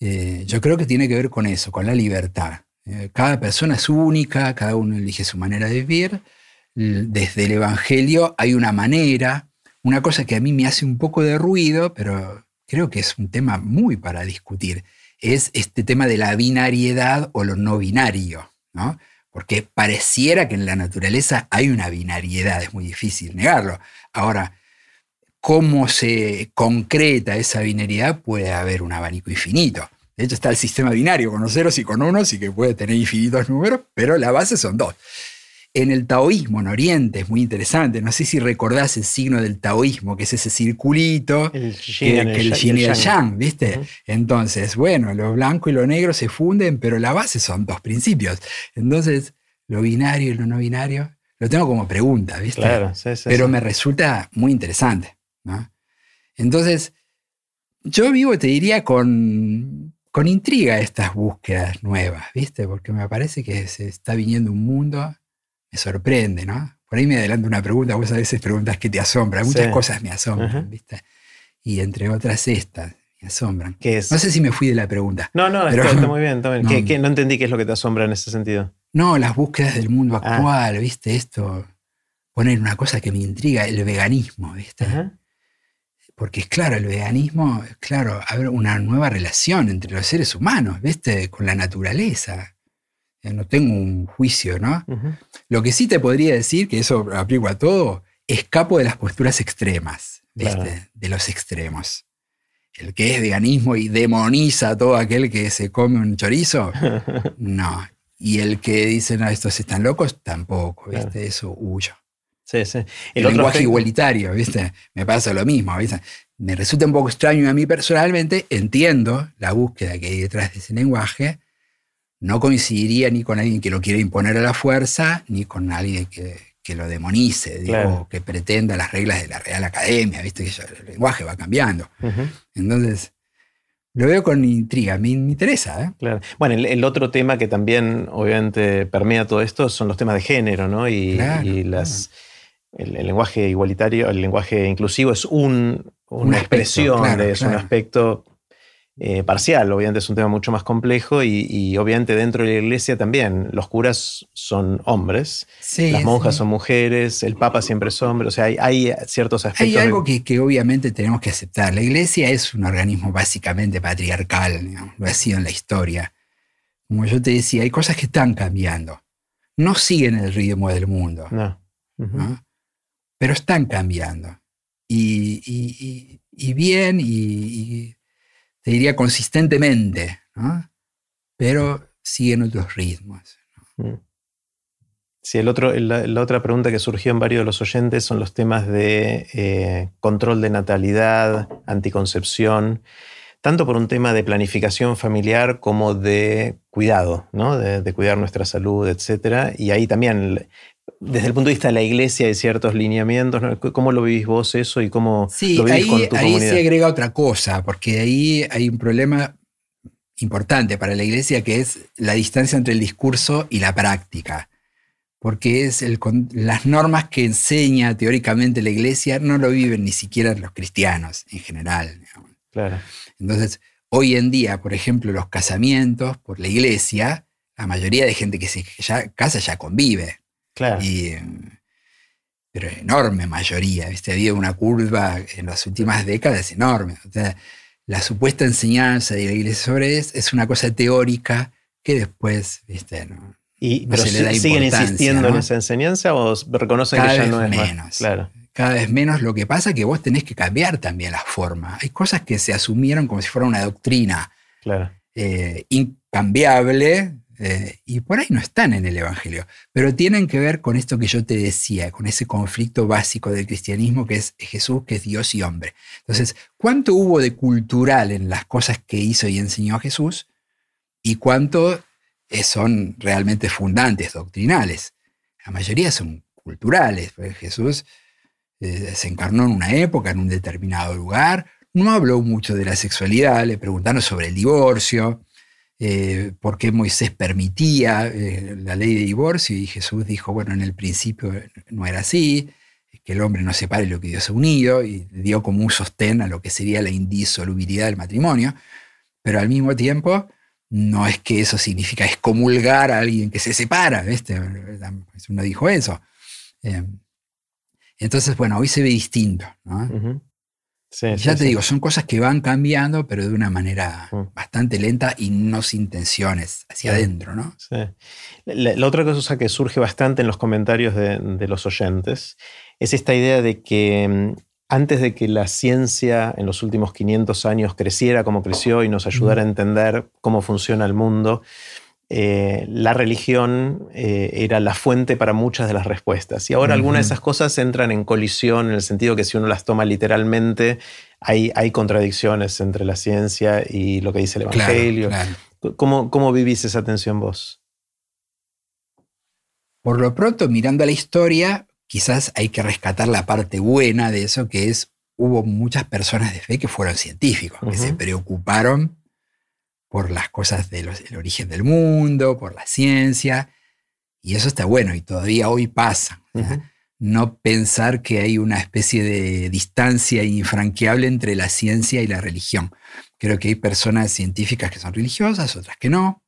B: Eh, yo creo que tiene que ver con eso, con la libertad. Eh, cada persona es única, cada uno elige su manera de vivir. Desde el Evangelio hay una manera, una cosa que a mí me hace un poco de ruido, pero creo que es un tema muy para discutir, es este tema de la binariedad o lo no binario, ¿no? Porque pareciera que en la naturaleza hay una binariedad, es muy difícil negarlo. Ahora, cómo se concreta esa binariedad, puede haber un abanico infinito. De hecho, está el sistema binario con los ceros y con unos y que puede tener infinitos números, pero la base son dos. En el taoísmo, en Oriente, es muy interesante. No sé si recordás el signo del taoísmo, que es ese circulito, el que, el, yin y el yang, ¿viste? Entonces, bueno, lo blanco y lo negro se funden, pero la base son dos principios. Entonces, lo binario y lo no binario, lo tengo como pregunta, ¿viste? Claro, sí, sí, pero me resulta muy interesante. Entonces, yo vivo, te diría, con, con intriga estas búsquedas nuevas, ¿viste? Porque me parece que se está viniendo un mundo, me sorprende, ¿no? Por ahí me adelanto una pregunta, vos a veces preguntas que te asombran, muchas cosas me asombran, ¿viste? Y entre otras estas, me asombran. ¿Qué es? No sé si me fui de la pregunta.
A: No, no, está, muy bien, está bien. No, entendí qué es lo que te asombra en ese sentido.
B: No, las búsquedas del mundo ah. actual, ¿viste? Esto, poner una cosa que me intriga, el veganismo, ¿viste? Porque es claro, el veganismo, es claro, abre una nueva relación entre los seres humanos, ¿viste? Con la naturaleza. No tengo un juicio, ¿no? Lo que sí te podría decir, que eso aplico a todo, escapo de las posturas extremas, ¿viste? De los extremos. El que es veganismo y demoniza a todo aquel que se come un chorizo, no. Y el que dice, no, estos están locos, tampoco, ¿viste? Eso huyo.
A: Sí, sí.
B: El, lenguaje igualitario, ¿viste? Me pasa lo mismo, ¿viste? Me resulta un poco extraño a mí personalmente, entiendo la búsqueda que hay detrás de ese lenguaje, no coincidiría ni con alguien que lo quiera imponer a la fuerza, ni con alguien que, lo demonice, digo, que pretenda las reglas de la Real Academia, ¿viste? Que el lenguaje va cambiando. Entonces, lo veo con intriga, me, interesa. ¿eh?
A: Claro. Bueno, el, otro tema que también obviamente permea todo esto son los temas de género, ¿no? Y, las el, lenguaje igualitario, el lenguaje inclusivo es un, una expresión, de, es un aspecto eh, parcial, obviamente es un tema mucho más complejo y, obviamente dentro de la iglesia también. Los curas son hombres, las monjas son mujeres, el papa siempre es hombre, o sea, hay, ciertos aspectos.
B: Hay algo que, obviamente tenemos que aceptar, la iglesia es un organismo básicamente patriarcal, lo ha sido en la historia. Como yo te decía, hay cosas que están cambiando, no siguen el ritmo del mundo. No pero están cambiando. Y, bien, y, te diría consistentemente, pero siguen otros ritmos. Mm.
A: Sí, el otro, la, otra pregunta que surgió en varios de los oyentes son los temas de eh, control de natalidad, anticoncepción, tanto por un tema de planificación familiar como de cuidado, ¿no? de, de cuidar nuestra salud, etc. Y ahí también desde el punto de vista de la iglesia hay ciertos lineamientos. ¿Cómo lo vivís vos eso y cómo lo vivís
B: ahí,
A: con tu
B: ahí se agrega otra cosa, porque ahí hay un problema importante para la iglesia que es la distancia entre el discurso y la práctica. Porque es el, las normas que enseña teóricamente la iglesia no lo viven ni siquiera los cristianos en general. Claro. Entonces, hoy en día, por ejemplo, los casamientos por la iglesia, la mayoría de gente que se casa ya convive. Claro. Y, pero enorme mayoría, ¿viste? Había una curva en las últimas décadas enorme. la supuesta enseñanza de la iglesia sobre eso es una cosa teórica que después, ¿viste? No,
A: y, pero siguen insistiendo en esa enseñanza o reconocen que ya no es menos. Claro.
B: Cada vez menos. Lo que pasa es que vos tenés que cambiar también la forma. Hay cosas que se asumieron como si fuera una doctrina claro. Eh, incambiable, eh, y por ahí no están en el Evangelio, pero tienen que ver con esto que yo te decía, con ese conflicto básico del cristianismo que es Jesús, que es Dios y hombre. Entonces, ¿cuánto hubo de cultural en las cosas que hizo y enseñó Jesús? ¿Y cuánto son realmente fundantes, doctrinales. La mayoría son culturales. Pues Jesús eh, se encarnó en una época, en un determinado lugar, no habló mucho de la sexualidad, le preguntaron sobre el divorcio, eh, por qué Moisés permitía eh, la ley de divorcio y Jesús dijo, bueno, en el principio no era así, que el hombre no separe lo que Dios ha unido y dio como un sostén a lo que sería la indisolubilidad del matrimonio, pero al mismo tiempo no es que eso significa excomulgar a alguien que se separa, ¿viste? Uno dijo eso. Eh, entonces, bueno, hoy se ve distinto. Ya te digo, son cosas que van cambiando, pero de una manera mm. bastante lenta y no sin tensiones hacia adentro, ¿no?
A: La, otra cosa que surge bastante en los comentarios de, los oyentes es esta idea de que mm, antes de que la ciencia en los últimos 500 años creciera como creció y nos ayudara a entender cómo funciona el mundo, eh, la religión eh, era la fuente para muchas de las respuestas. Y ahora algunas de esas cosas entran en colisión en el sentido que si uno las toma literalmente, hay, hay contradicciones entre la ciencia y lo que dice el Evangelio. ¿Cómo, ¿Cómo vivís esa tensión vos?
B: Por lo pronto, mirando a la historia, quizás hay que rescatar la parte buena de eso, que es, hubo muchas personas de fe que fueron científicos, que se preocuparon por las cosas del origen del mundo, por la ciencia, y eso está bueno y todavía hoy pasa. No pensar que hay una especie de distancia infranqueable entre la ciencia y la religión. Creo que hay personas científicas que son religiosas, otras que no.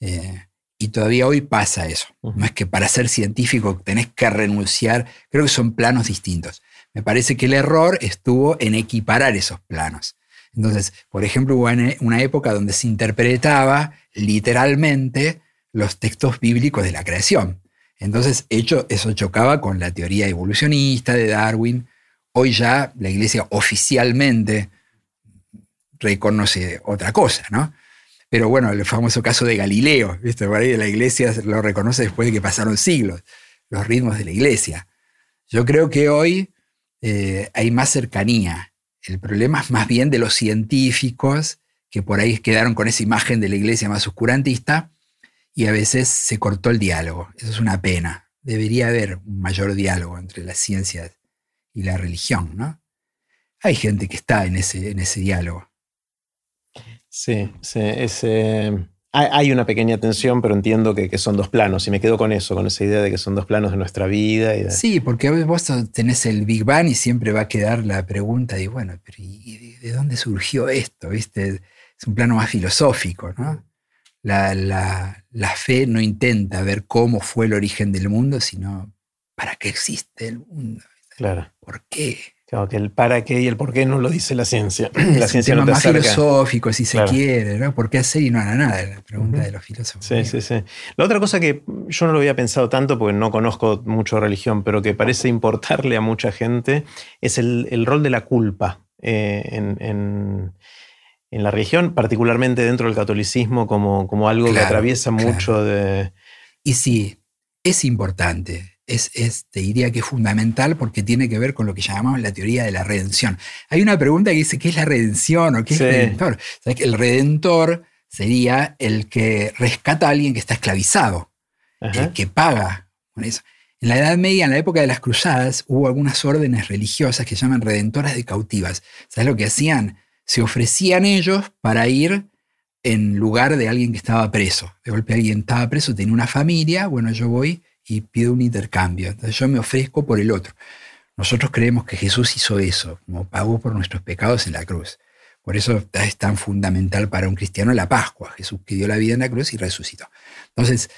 B: Eh, y todavía hoy pasa eso. No es que para ser científico tenés que renunciar, creo que son planos distintos. Me parece que el error estuvo en equiparar esos planos. Entonces, por ejemplo, hubo una época donde se interpretaba literalmente los textos bíblicos de la creación. Entonces, hecho, eso chocaba con la teoría evolucionista de Darwin. Hoy ya la iglesia oficialmente reconoce otra cosa, ¿no? Pero bueno, el famoso caso de Galileo, ¿viste? La iglesia lo reconoce después de que pasaron siglos, los ritmos de la iglesia. Yo creo que hoy eh, hay más cercanía el problema es más bien de los científicos que por ahí quedaron con esa imagen de la iglesia más oscurantista y a veces se cortó el diálogo. Eso es una pena. Debería haber un mayor diálogo entre las ciencias y la religión, ¿no? Hay gente que está en ese, en ese diálogo.
A: Sí, sí, ese hay una pequeña tensión, pero entiendo que, son dos planos y me quedo con eso, con esa idea de que son dos planos de nuestra vida.
B: Sí, porque vos tenés el Big Bang y siempre va a quedar la pregunta de, bueno, pero de dónde surgió esto? ¿Viste? Es un plano más filosófico, ¿no? La, la, fe no intenta ver cómo fue el origen del mundo, sino para qué existe el mundo.
A: Claro.
B: ¿Por qué?
A: Claro, que el para qué y el por qué no lo dice la ciencia.
B: la ciencia no más filosófico, si se quiere, ¿no? ¿Por qué hacer y no hará nada? La pregunta de los filósofos.
A: Sí, sí, sí. La otra cosa que yo no lo había pensado tanto porque no conozco mucho religión, pero que parece importarle a mucha gente, es el, rol de la culpa eh, en, la religión, particularmente dentro del catolicismo, como, como algo que atraviesa mucho de...
B: Y sí, es importante es, te diría que es fundamental porque tiene que ver con lo que llamamos la teoría de la redención. Hay una pregunta que dice, ¿qué es la redención o qué es el redentor? el redentor sería el que rescata a alguien que está esclavizado, el que paga con eso. En la Edad Media, en la época de las cruzadas, hubo algunas órdenes religiosas que se llaman redentoras de cautivas. ¿Sabes lo que hacían? Se ofrecían ellos para ir en lugar de alguien que estaba preso. De golpe alguien estaba preso, tenía una familia, bueno, yo voy y pido un intercambio. Entonces yo me ofrezco por el otro. Nosotros creemos que Jesús hizo eso, como pagó por nuestros pecados en la cruz. Por eso es tan fundamental para un cristiano la Pascua, Jesús que dio la vida en la cruz y resucitó. Entonces,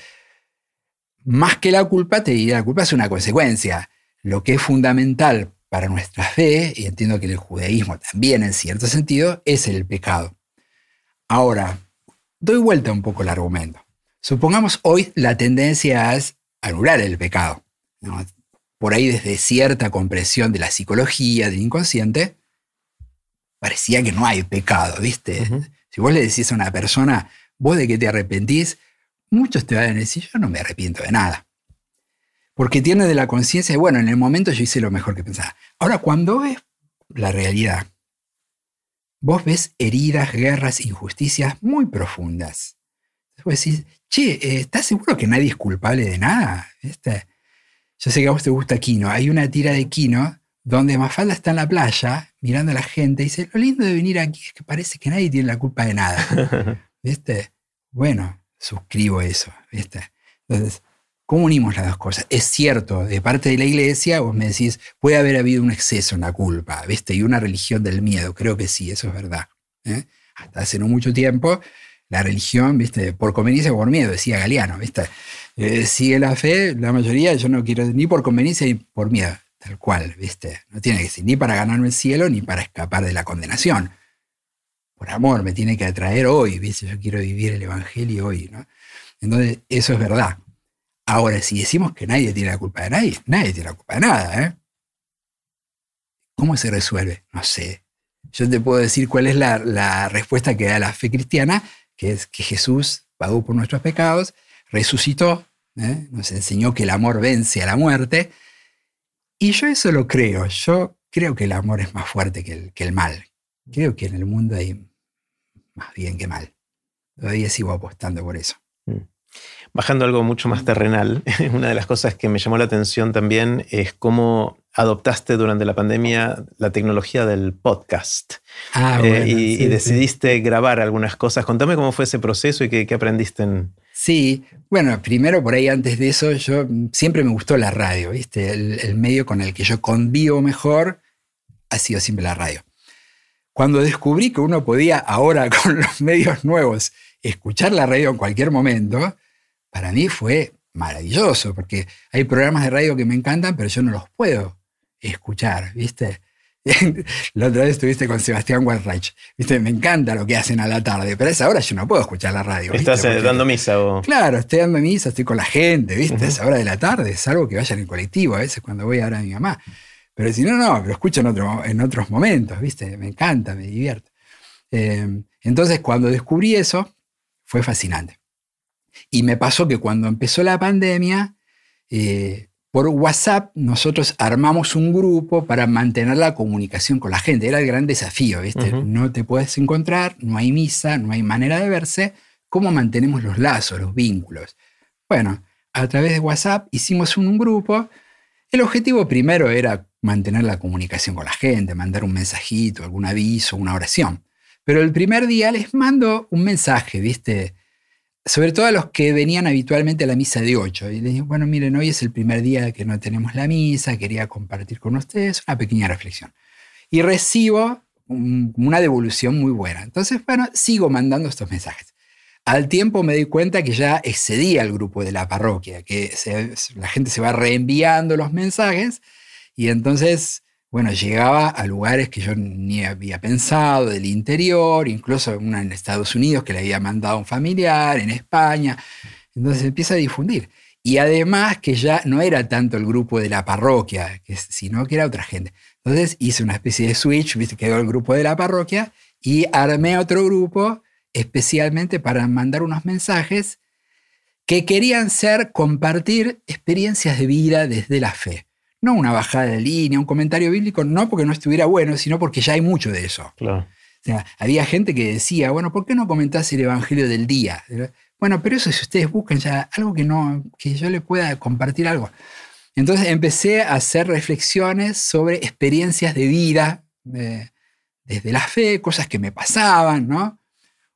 B: más que la culpa, te diría, la culpa es una consecuencia. Lo que es fundamental para nuestra fe, y entiendo que en el judaísmo también en cierto sentido, es el pecado. Ahora, doy vuelta un poco el argumento. Supongamos hoy la tendencia es anular el pecado. Por ahí desde cierta compresión de la psicología, del inconsciente, parecía que no hay pecado, ¿viste? Si vos le decís a una persona, vos de qué te arrepentís, muchos te van a decir, yo no me arrepiento de nada. Porque tiene de la conciencia, bueno, en el momento yo hice lo mejor que pensaba. Ahora, cuando ves la realidad, vos ves heridas, guerras, injusticias muy profundas. Pues decís, che, eh, ¿estás seguro que nadie es culpable de nada? Yo sé que a vos te gusta Kino. Hay una tira de Kino donde Mafalda está en la playa mirando a la gente y dice, lo lindo de venir aquí es que parece que nadie tiene la culpa de nada. ¿Viste? Bueno, suscribo eso. ¿Viste? Entonces, ¿cómo unimos las dos cosas? Es cierto, de parte de la iglesia, vos me decís, puede haber habido un exceso en la culpa, ¿viste? Y una religión del miedo. Creo que sí, eso es verdad. ¿eh? Hasta hace no mucho tiempo, la religión, ¿viste? Por conveniencia o por miedo, decía Galeano, ¿viste? Eh, sigue la fe, la mayoría, yo no quiero ni por conveniencia ni por miedo. Tal cual, ¿viste? No tiene que ser ni para ganarme el cielo ni para escapar de la condenación. Por amor, me tiene que atraer hoy, ¿viste? Yo quiero vivir el Evangelio hoy, ¿no? Entonces, eso es verdad. Ahora, si decimos que nadie tiene la culpa de nadie, nadie tiene la culpa de nada, ¿eh? ¿Cómo se resuelve? No sé. Yo te puedo decir cuál es la, respuesta que da la fe cristiana, que es que Jesús pagó por nuestros pecados, resucitó, ¿eh? nos enseñó que el amor vence a la muerte, y yo eso lo creo. Yo creo que el amor es más fuerte que el, que el mal. Creo que en el mundo hay más bien que mal. Todavía sigo apostando por eso. Mm.
A: Bajando algo mucho más terrenal, una de las cosas que me llamó la atención también es cómo adoptaste durante la pandemia la tecnología del podcast ah, eh, y, decidiste grabar algunas cosas. Contame cómo fue ese proceso y qué, qué aprendiste en,
B: Sí, bueno, primero por ahí antes de eso, yo siempre me gustó la radio, ¿viste? El, medio con el que yo convivo mejor ha sido siempre la radio. Cuando descubrí que uno podía ahora con los medios nuevos escuchar la radio en cualquier momento, para mí fue maravilloso, porque hay programas de radio que me encantan, pero yo no los puedo escuchar, ¿viste? la otra vez estuviste con Sebastián Walreich. ¿Viste? Me encanta lo que hacen a la tarde, pero a esa hora yo no puedo escuchar la radio.
A: ¿Estás eh, dando misa? O...
B: Claro, estoy dando misa, estoy con la gente, ¿viste? A esa hora de la tarde, salvo que vayan en colectivo, a veces cuando voy a ver a mi mamá. Pero si no, no, lo escucho en, otro, en otros momentos, ¿viste? Me encanta, me divierto. Eh, entonces, cuando descubrí eso, fue fascinante. Y me pasó que cuando empezó la pandemia, eh, por WhatsApp nosotros armamos un grupo para mantener la comunicación con la gente. Era el gran desafío, ¿viste? No te puedes encontrar, no hay misa, no hay manera de verse. ¿Cómo mantenemos los lazos, los vínculos? Bueno, a través de WhatsApp hicimos un, grupo. El objetivo primero era mantener la comunicación con la gente, mandar un mensajito, algún aviso, una oración. Pero el primer día les mando un mensaje, ¿viste? Sobre todo a los que venían habitualmente a la misa de 8. Y les digo, bueno, miren, hoy es el primer día que no tenemos la misa, quería compartir con ustedes una pequeña reflexión. Y recibo una devolución muy buena. Entonces, bueno, sigo mandando estos mensajes. Al tiempo me di cuenta que ya excedía el grupo de la parroquia, que la gente se va reenviando los mensajes y entonces bueno, llegaba a lugares que yo ni había pensado, del interior, incluso una en Estados Unidos que le había mandado un familiar, en España. Entonces empieza a difundir. Y además que ya no era tanto el grupo de la parroquia, sino que era otra gente. Entonces hice una especie de switch, quedó el grupo de la parroquia y armé otro grupo especialmente para mandar unos mensajes que querían ser compartir experiencias de vida desde la fe no una bajada de línea, un comentario bíblico, no porque no estuviera bueno, sino porque ya hay mucho de eso.
A: Claro.
B: O sea, había gente que decía, bueno, ¿por qué no comentás el Evangelio del día? Bueno, pero eso si ustedes buscan ya algo que, no, que yo le pueda compartir algo. Entonces empecé a hacer reflexiones sobre experiencias de vida, desde la fe, cosas que me pasaban, ¿no?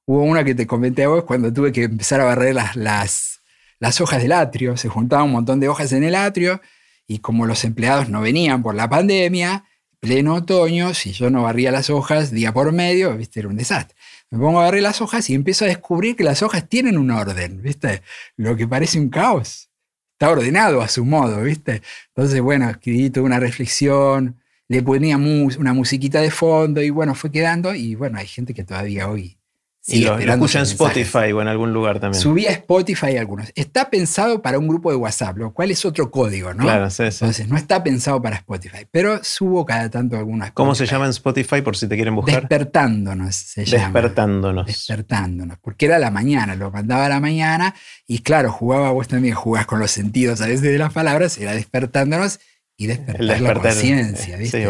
B: Hubo una que te comenté a vos cuando tuve que empezar a barrer las, las, las hojas del atrio, se juntaban un montón de hojas en el atrio y como los empleados no venían por la pandemia, pleno otoño, si yo no barría las hojas día por medio, ¿viste? Era un desastre. Me pongo a barrer las hojas y empiezo a descubrir que las hojas tienen un orden, ¿viste? Lo que parece un caos. Está ordenado a su modo, ¿viste? Entonces, bueno, escribí toda una reflexión, le ponía una musiquita de fondo y bueno, fue quedando y bueno, hay gente que todavía hoy
A: y lo, escucha en Spotify o en algún lugar también.
B: Subí a Spotify algunos. Está pensado para un grupo de WhatsApp, lo cual es otro código, ¿no?
A: Claro, sí, sí.
B: Entonces, no está pensado para Spotify, pero subo cada tanto algunas
A: cosas. ¿Cómo se llama en Spotify por si te quieren buscar?
B: Despertándonos se llama.
A: Despertándonos.
B: Despertándonos. Porque era la mañana, lo mandaba a la mañana y claro, jugaba, vos también jugás con los sentidos a veces de las palabras, era despertándonos y despertar, la conciencia, ¿viste? Sí,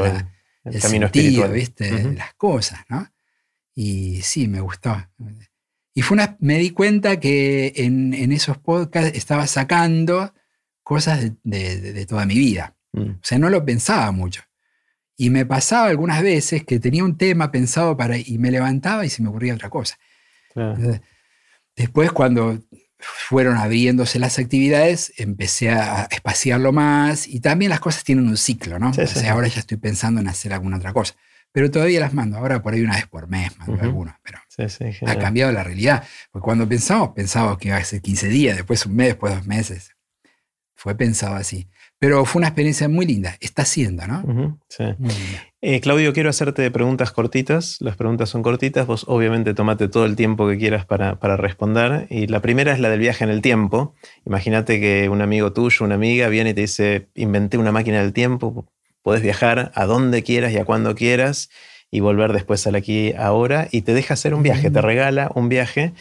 B: el, camino sentido, ¿viste? Las cosas, ¿no? Y sí, me gustó. Y fue una, me di cuenta que en, esos podcasts estaba sacando cosas de, toda mi vida. Mm. O sea, no lo pensaba mucho. Y me pasaba algunas veces que tenía un tema pensado para y me levantaba y se me ocurría otra cosa. Después, cuando fueron abriéndose las actividades, empecé a espaciarlo más y también las cosas tienen un ciclo, ¿no? o sea, ahora ya estoy pensando en hacer alguna otra cosa. Pero todavía las mando, ahora por ahí una vez por mes mando algunas, pero ha cambiado la realidad. Porque cuando pensamos, pensamos que iba a ser 15 días, después un mes, después dos meses. Fue pensado así. Pero fue una experiencia muy linda. Está siendo, ¿no?
A: sí. Eh, Claudio, quiero hacerte preguntas cortitas. Las preguntas son cortitas. Vos obviamente tomate todo el tiempo que quieras para, responder. Y la primera es la del viaje en el tiempo. Imagínate que un amigo tuyo, una amiga, viene y te dice, inventé una máquina del tiempo. Podés viajar a donde quieras y a cuando quieras y volver después al aquí ahora y te deja hacer un viaje, te regala un viaje.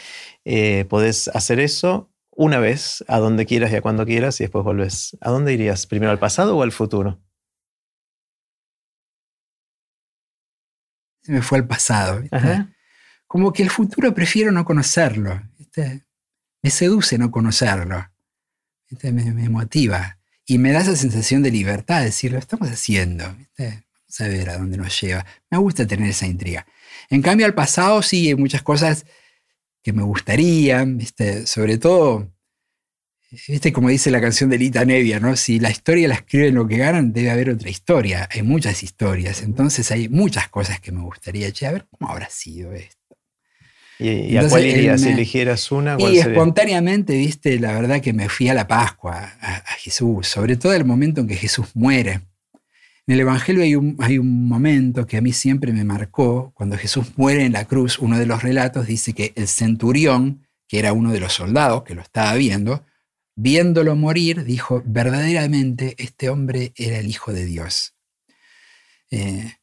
A: Eh, podés hacer eso una vez a donde quieras y a cuando quieras y después volvés. ¿A dónde irías? ¿Primero al pasado o al futuro?
B: Se me fue al pasado. Como que el futuro prefiero no conocerlo. Me seduce no conocerlo. Me, motiva. Y me da esa sensación de libertad, de decir, lo estamos haciendo. Vamos a ver a dónde nos lleva. Me gusta tener esa intriga. En cambio, al pasado sí hay muchas cosas que me gustarían, sobre todo, ¿viste? como dice la canción de Lita Nevia, ¿no? si la historia la escriben lo que ganan, debe haber otra historia, hay muchas historias, entonces hay muchas cosas que me gustaría, che, a ver cómo habrá sido esto.
A: ¿Y, a cuál irías? si eligieras una?
B: y espontáneamente, viste, la verdad que me fui a la Pascua, a, a Jesús, sobre todo el momento en que Jesús muere. En el Evangelio hay un, hay un, momento que a mí siempre me marcó, cuando Jesús muere en la cruz, uno de los relatos dice que el centurión, que era uno de los soldados que lo estaba viendo, viéndolo morir, dijo, verdaderamente este hombre era el Hijo de Dios. Eh,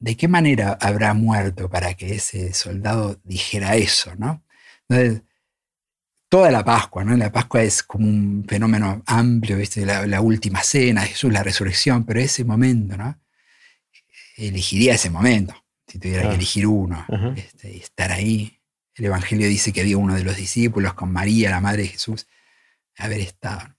B: ¿De qué manera habrá muerto para que ese soldado dijera eso? ¿no? Entonces, toda la Pascua, ¿no? La Pascua es como un fenómeno amplio, ¿viste? La, última cena, Jesús, la resurrección, pero ese momento, ¿no? Elegiría ese momento, si tuviera que elegir uno, este, y estar ahí. El Evangelio dice que había uno de los discípulos con María, la madre de Jesús, haber estado.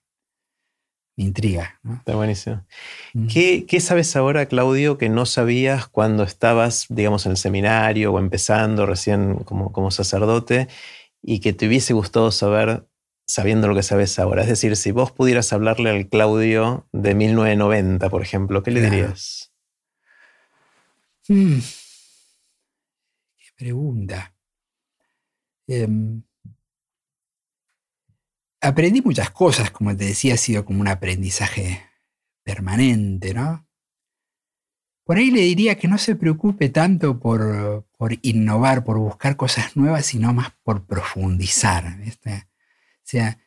B: Me intriga. ¿no?
A: Está buenísimo. Mm. ¿Qué, ¿Qué, sabes ahora, Claudio, que no sabías cuando estabas, digamos, en el seminario o empezando recién como, como sacerdote y que te hubiese gustado saber sabiendo lo que sabes ahora? Es decir, si vos pudieras hablarle al Claudio de 1990, por ejemplo, ¿qué le dirías?
B: Hmm. Qué pregunta. Em, aprendí muchas cosas, como te decía, ha sido como un aprendizaje permanente, ¿no? Por ahí le diría que no se preocupe tanto por, innovar, por buscar cosas nuevas, sino más por profundizar. O sea,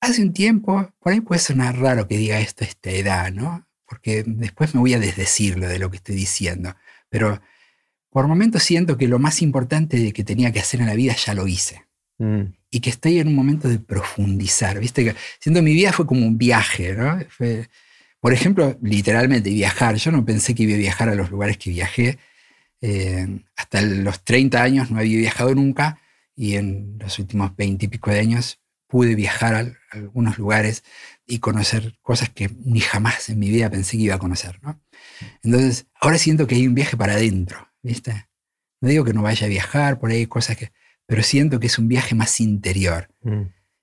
B: hace un tiempo, por ahí puede sonar raro que diga esto a esta edad, ¿no? Porque después me voy a desdecirlo de lo que estoy diciendo. Pero por momentos siento que lo más importante que tenía que hacer en la vida ya lo hice. Mm. Y que estoy en un momento de profundizar. ¿Viste? Que, siento mi vida fue como un viaje, ¿no? Fue, por ejemplo, literalmente viajar. Yo no pensé que iba a viajar a los lugares que viajé. Eh, hasta los 30 años no había viajado nunca y en los últimos 20 y pico de años pude viajar a, algunos lugares y conocer cosas que ni jamás en mi vida pensé que iba a conocer. Entonces, ahora siento que hay un viaje para adentro, ¿viste? No digo que no vaya a viajar, por ahí cosas que... Pero siento que es un viaje más interior. Mm.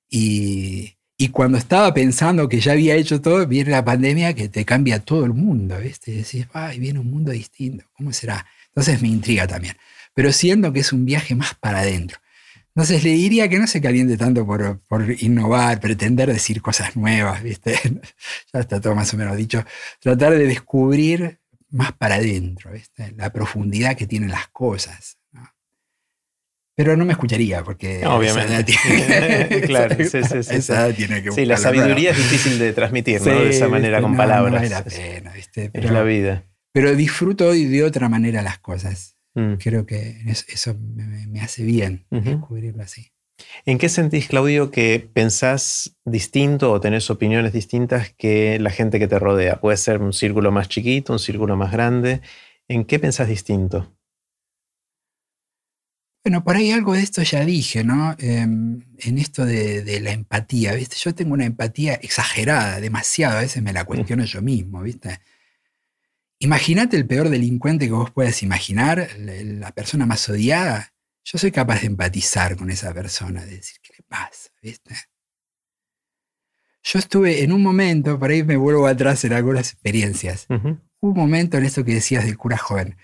B: Y, y cuando estaba pensando que ya había hecho todo, viene la pandemia que te cambia todo el mundo, ¿viste? Y decís, ay, viene un mundo distinto, ¿cómo será? Entonces me intriga también. Pero siento que es un viaje más para adentro. Entonces le diría que no se caliente tanto por, por innovar, pretender decir cosas nuevas, ¿viste? ya está todo más o menos dicho. Tratar de descubrir más para adentro, ¿viste? La profundidad que tienen las cosas. Pero no me escucharía porque.
A: obviamente. claro, sí, sí, sí. sí, la sabiduría es difícil de transmitir, ¿no? De esa manera, con palabras.
B: No la pena, ¿viste?
A: Pero, es la vida.
B: Pero disfruto hoy de otra manera las cosas. Mm. Creo que eso me, hace bien descubrirlo así.
A: ¿En qué sentís, Claudio, que pensás distinto o tenés opiniones distintas que la gente que te rodea? Puede ser un círculo más chiquito, un círculo más grande. ¿En qué pensás distinto?
B: Bueno, por ahí algo de esto ya dije, ¿no? Em, en esto de, la empatía, ¿viste? Yo tengo una empatía exagerada, demasiado, a veces me la cuestiono yo mismo, ¿viste? Imagínate el peor delincuente que vos puedas imaginar, la persona más odiada. Yo soy capaz de empatizar con esa persona, de decir, ¿qué le pasa? ¿Viste? Yo estuve en un momento, por ahí me vuelvo atrás en algunas experiencias, un momento en esto que decías del cura joven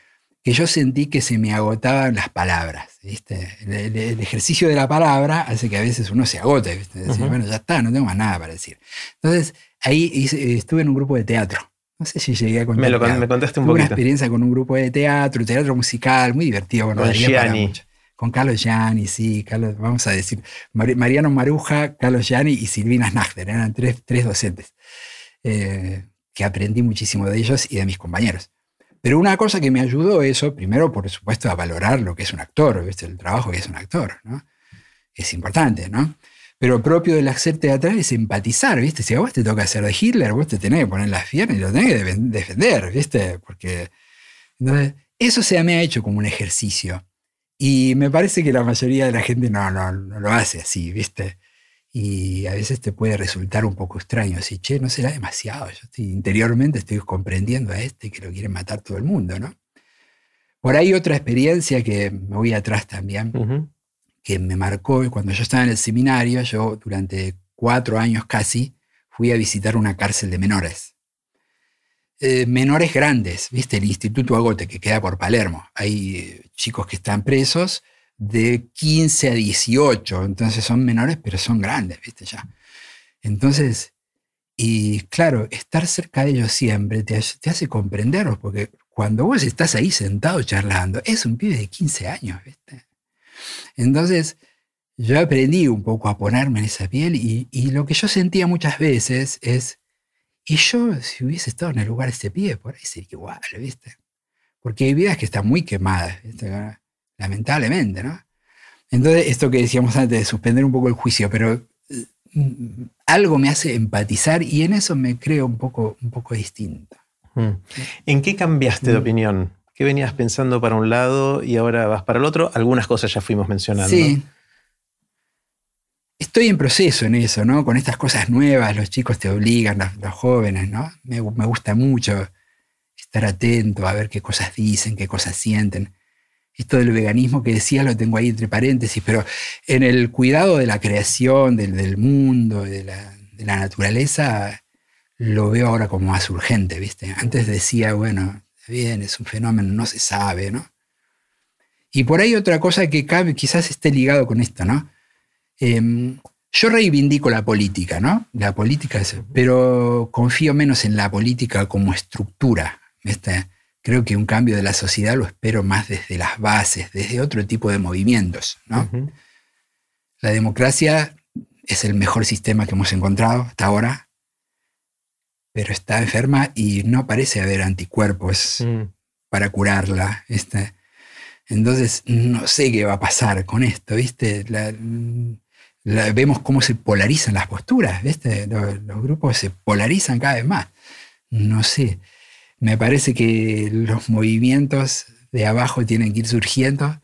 B: que yo sentí que se me agotaban las palabras. ¿viste? El, ejercicio de la palabra hace que a veces uno se agote. ¿viste? Decir, bueno, ya está, no tengo más nada para decir. Entonces, ahí estuve en un grupo de teatro. No sé si llegué a contar.
A: Me, lo, me contaste un
B: Tuve
A: una
B: experiencia con un grupo de teatro, teatro musical, muy divertido.
A: con Gianni.
B: Con Carlos Gianni, sí, Carlos, vamos a decir, Mariano Maruja, Carlos Gianni y Silvina Snachter, eran tres, tres docentes, eh, que aprendí muchísimo de ellos y de mis compañeros. Pero una cosa que me ayudó eso, primero, por supuesto, a valorar lo que es un actor, ¿viste? el trabajo que es un actor, ¿no? Es importante, ¿no? Pero propio del hacer teatral es empatizar, ¿viste? Si a vos te toca hacer de Hitler, vos te tenés que poner las piernas y lo tenés que defender, ¿viste? Porque. Entonces, eso se me ha hecho como un ejercicio. Y me parece que la mayoría de la gente no, no, no lo hace así, ¿viste? Y a veces te puede resultar un poco extraño, así, che, no será demasiado. Yo interiormente estoy comprendiendo a este que lo quiere matar todo el mundo, ¿no? Por ahí otra experiencia que me voy atrás también, que me marcó cuando yo estaba en el seminario, yo durante cuatro años casi fui a visitar una cárcel de menores. Eh, menores grandes, ¿viste? El Instituto Agote, que queda por Palermo. Hay eh, chicos que están presos de 15 a 18, entonces son menores, pero son grandes, ¿viste? Ya. Entonces, y claro, estar cerca de ellos siempre te, hace comprenderlos, porque cuando vos estás ahí sentado charlando, es un pibe de 15 años, ¿viste? Entonces, yo aprendí un poco a ponerme en esa piel y, y, lo que yo sentía muchas veces es, y yo si hubiese estado en el lugar de este pibe, por ahí sería igual, ¿viste? Porque hay vidas que están muy quemadas, ¿viste? Lamentablemente, ¿no? Entonces, esto que decíamos antes de suspender un poco el juicio, pero mm, algo me hace empatizar y en eso me creo un poco, un poco distinto.
A: Mm. ¿En qué cambiaste de mm. opinión? ¿Qué venías pensando para un lado y ahora vas para el otro? Algunas cosas ya fuimos mencionando.
B: Sí. Estoy en proceso en eso, ¿no? Con estas cosas nuevas, los chicos te obligan, los, jóvenes, ¿no? Me, me gusta mucho estar atento a ver qué cosas dicen, qué cosas sienten esto del veganismo que decía lo tengo ahí entre paréntesis, pero en el cuidado de la creación, del, mundo, de la, naturaleza, lo veo ahora como más urgente, ¿viste? Antes decía, bueno, bien, es un fenómeno, no se sabe, ¿no? Y por ahí otra cosa que cabe, quizás esté ligado con esto, ¿no? Em, yo reivindico la política, ¿no? La política, pero confío menos en la política como estructura, ¿viste? Creo que un cambio de la sociedad lo espero más desde las bases, desde otro tipo de movimientos. ¿no? La democracia es el mejor sistema que hemos encontrado hasta ahora, pero está enferma y no parece haber anticuerpos mm. para curarla. Entonces, no sé qué va a pasar con esto, ¿viste? vemos cómo se polarizan las posturas, ¿viste? Los, los grupos se polarizan cada vez más. No sé me parece que los movimientos de abajo tienen que ir surgiendo.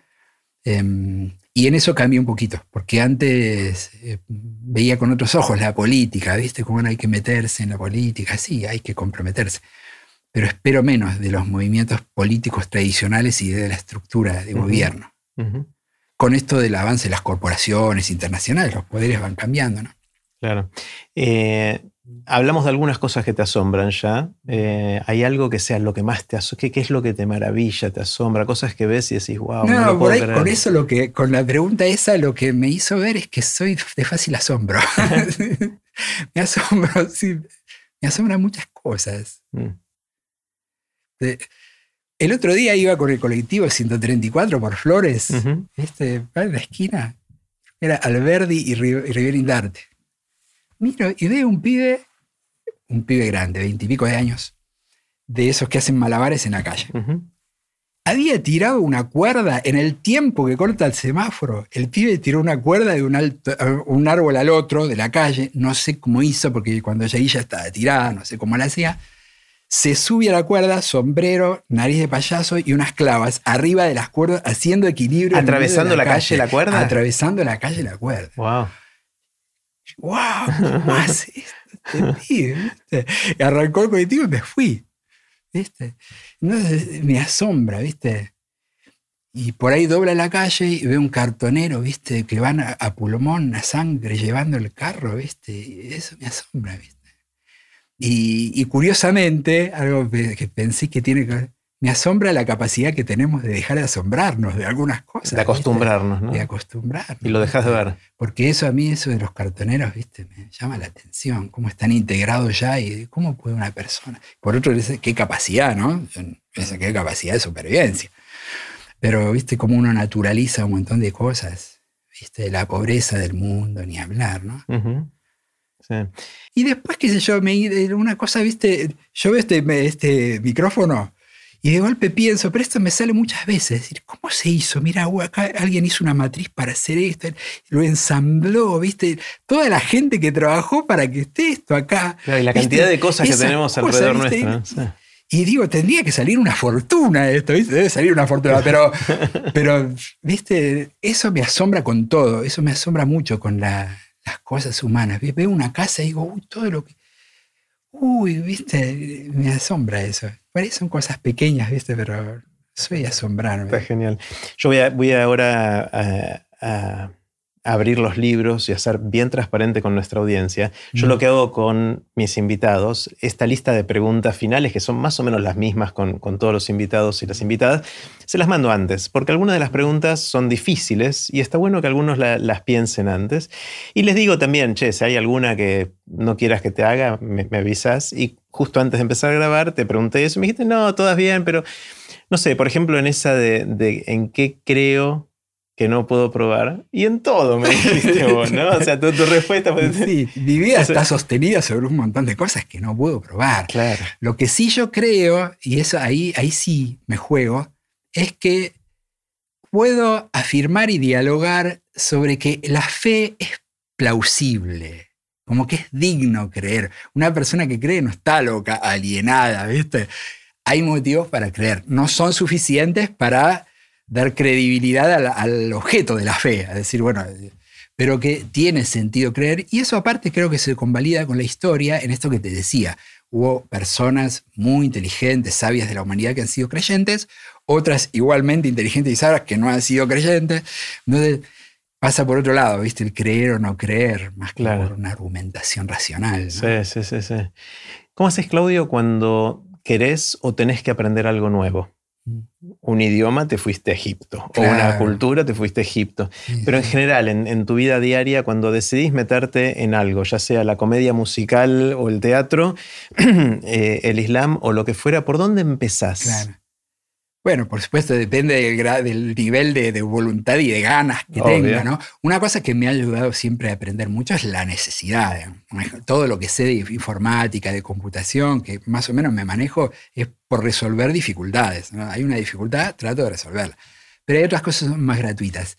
B: Em, y en eso cambia un poquito, porque antes eh, veía con otros ojos la política, ¿viste? Cómo hay que meterse en la política, sí, hay que comprometerse. Pero espero menos de los movimientos políticos tradicionales y de la estructura de gobierno. Con esto del avance de las corporaciones internacionales, los poderes van cambiando, ¿no?
A: Claro. Eh, hablamos de algunas cosas que te asombran ya. Eh, ¿Hay algo que sea lo que más te asombra? ¿Qué, es lo que te maravilla, te asombra? Cosas que ves y decís, wow.
B: No, no por ahí, con eso lo que, con la pregunta esa, lo que me hizo ver es que soy de fácil asombro. me asombro, sí. Me asombran muchas cosas. Mm. el otro día iba con el colectivo 134 por Flores, este, en la esquina. Era Alberdi y, Rivera Indarte. Miro y veo un pibe, un pibe grande, veintipico de años, de esos que hacen malabares en la calle. Había tirado una cuerda en el tiempo que corta el semáforo. El pibe tiró una cuerda de un, alto, un árbol al otro de la calle. No sé cómo hizo, porque cuando llegué ya estaba tirada, no sé cómo la hacía. se sube a la cuerda, sombrero, nariz de payaso y unas clavas arriba de las cuerdas, haciendo equilibrio.
A: ¿Atravesando la, calle, la cuerda?
B: Atravesando la calle la cuerda.
A: ¡Wow!
B: ¡Wow! ¿Cómo hace esto? Y arrancó el colectivo y me fui. ¿Viste? me asombra, ¿viste? Y por ahí dobla la calle y ve un cartonero, ¿viste? Que van a, pulmón, a sangre, llevando el carro, ¿viste? Eso me asombra, ¿viste? Y, curiosamente, algo que pensé que tiene que ver, me asombra la capacidad que tenemos de dejar de asombrarnos de algunas cosas.
A: De acostumbrarnos, ¿no?
B: De acostumbrarnos.
A: Y lo dejas de ver.
B: Porque eso a mí, eso de los cartoneros, ¿viste? Me llama la atención, cómo están integrados ya y cómo puede una persona. Por otro, qué capacidad, ¿no? Qué capacidad de supervivencia. Pero, ¿viste? Cómo uno naturaliza un montón de cosas, ¿viste? La pobreza del mundo, ni hablar, ¿no? Y después, qué sé yo, me, una cosa, viste, yo veo este, este micrófono y de golpe pienso, pero esto me sale muchas veces, decir, ¿cómo se hizo? Mira, acá alguien hizo una matriz para hacer esto, lo ensambló, viste, toda la gente que trabajó para que esté esto acá.
A: y la cantidad de cosas que tenemos alrededor nuestro.
B: Y digo, tendría que salir una fortuna esto, ¿viste? Debe salir una fortuna, pero, pero, ¿viste? Eso me asombra con todo, eso me asombra mucho con la, las cosas humanas. Veo una casa y digo, uy, todo lo que... Uy, viste, me asombra eso. Son cosas pequeñas, viste, pero soy asombrado.
A: Está genial. Yo voy, voy ahora a abrir los libros y hacer bien transparente con nuestra audiencia. Yo lo que hago con mis invitados, esta lista de preguntas finales, que son más o menos las mismas con, todos los invitados y las invitadas, se las mando antes, porque algunas de las preguntas son difíciles y está bueno que algunos las piensen antes. Y les digo también, che, si hay alguna que no quieras que te haga, me, avisas. Y justo antes de empezar a grabar te pregunté eso y me dijiste, no, todas bien, pero no sé, por ejemplo, en esa de, de en qué creo que no puedo probar. Y en todo me dijiste vos, ¿no? O sea, tu, respuesta fue...
B: Sí, mi vida está sostenida sobre un montón de cosas que no puedo probar.
A: Claro.
B: Lo que sí yo creo, y eso ahí, ahí sí me juego, es que puedo afirmar y dialogar sobre que la fe es plausible, como que es digno creer. Una persona que cree no está loca, alienada, ¿viste? Hay motivos para creer, no son suficientes para dar credibilidad al, objeto de la fe, a decir, bueno, pero que tiene sentido creer. Y eso aparte creo que se convalida con la historia en esto que te decía. Hubo personas muy inteligentes, sabias de la humanidad que han sido creyentes, otras igualmente inteligentes y sabias que no han sido creyentes. Entonces pasa por otro lado, ¿viste? El creer o no creer, más que por una argumentación racional.
A: Sí, sí, sí, sí. ¿Cómo haces, Claudio, cuando querés o tenés que aprender algo nuevo? un idioma, te fuiste a Egipto. O una cultura, te fuiste a Egipto. Pero en general, en, tu vida diaria, cuando decidís meterte en algo, ya sea la comedia musical o el teatro, eh, el Islam o lo que fuera, ¿por dónde empezás?
B: Claro. Bueno, por supuesto, depende del, del nivel de, voluntad y de ganas que tenga, ¿no? Una cosa que me ha ayudado siempre a aprender mucho es la necesidad. Todo lo que sé de informática, de computación, que más o menos me manejo, es por resolver dificultades. Hay una dificultad, trato de resolverla. Pero hay otras cosas más gratuitas.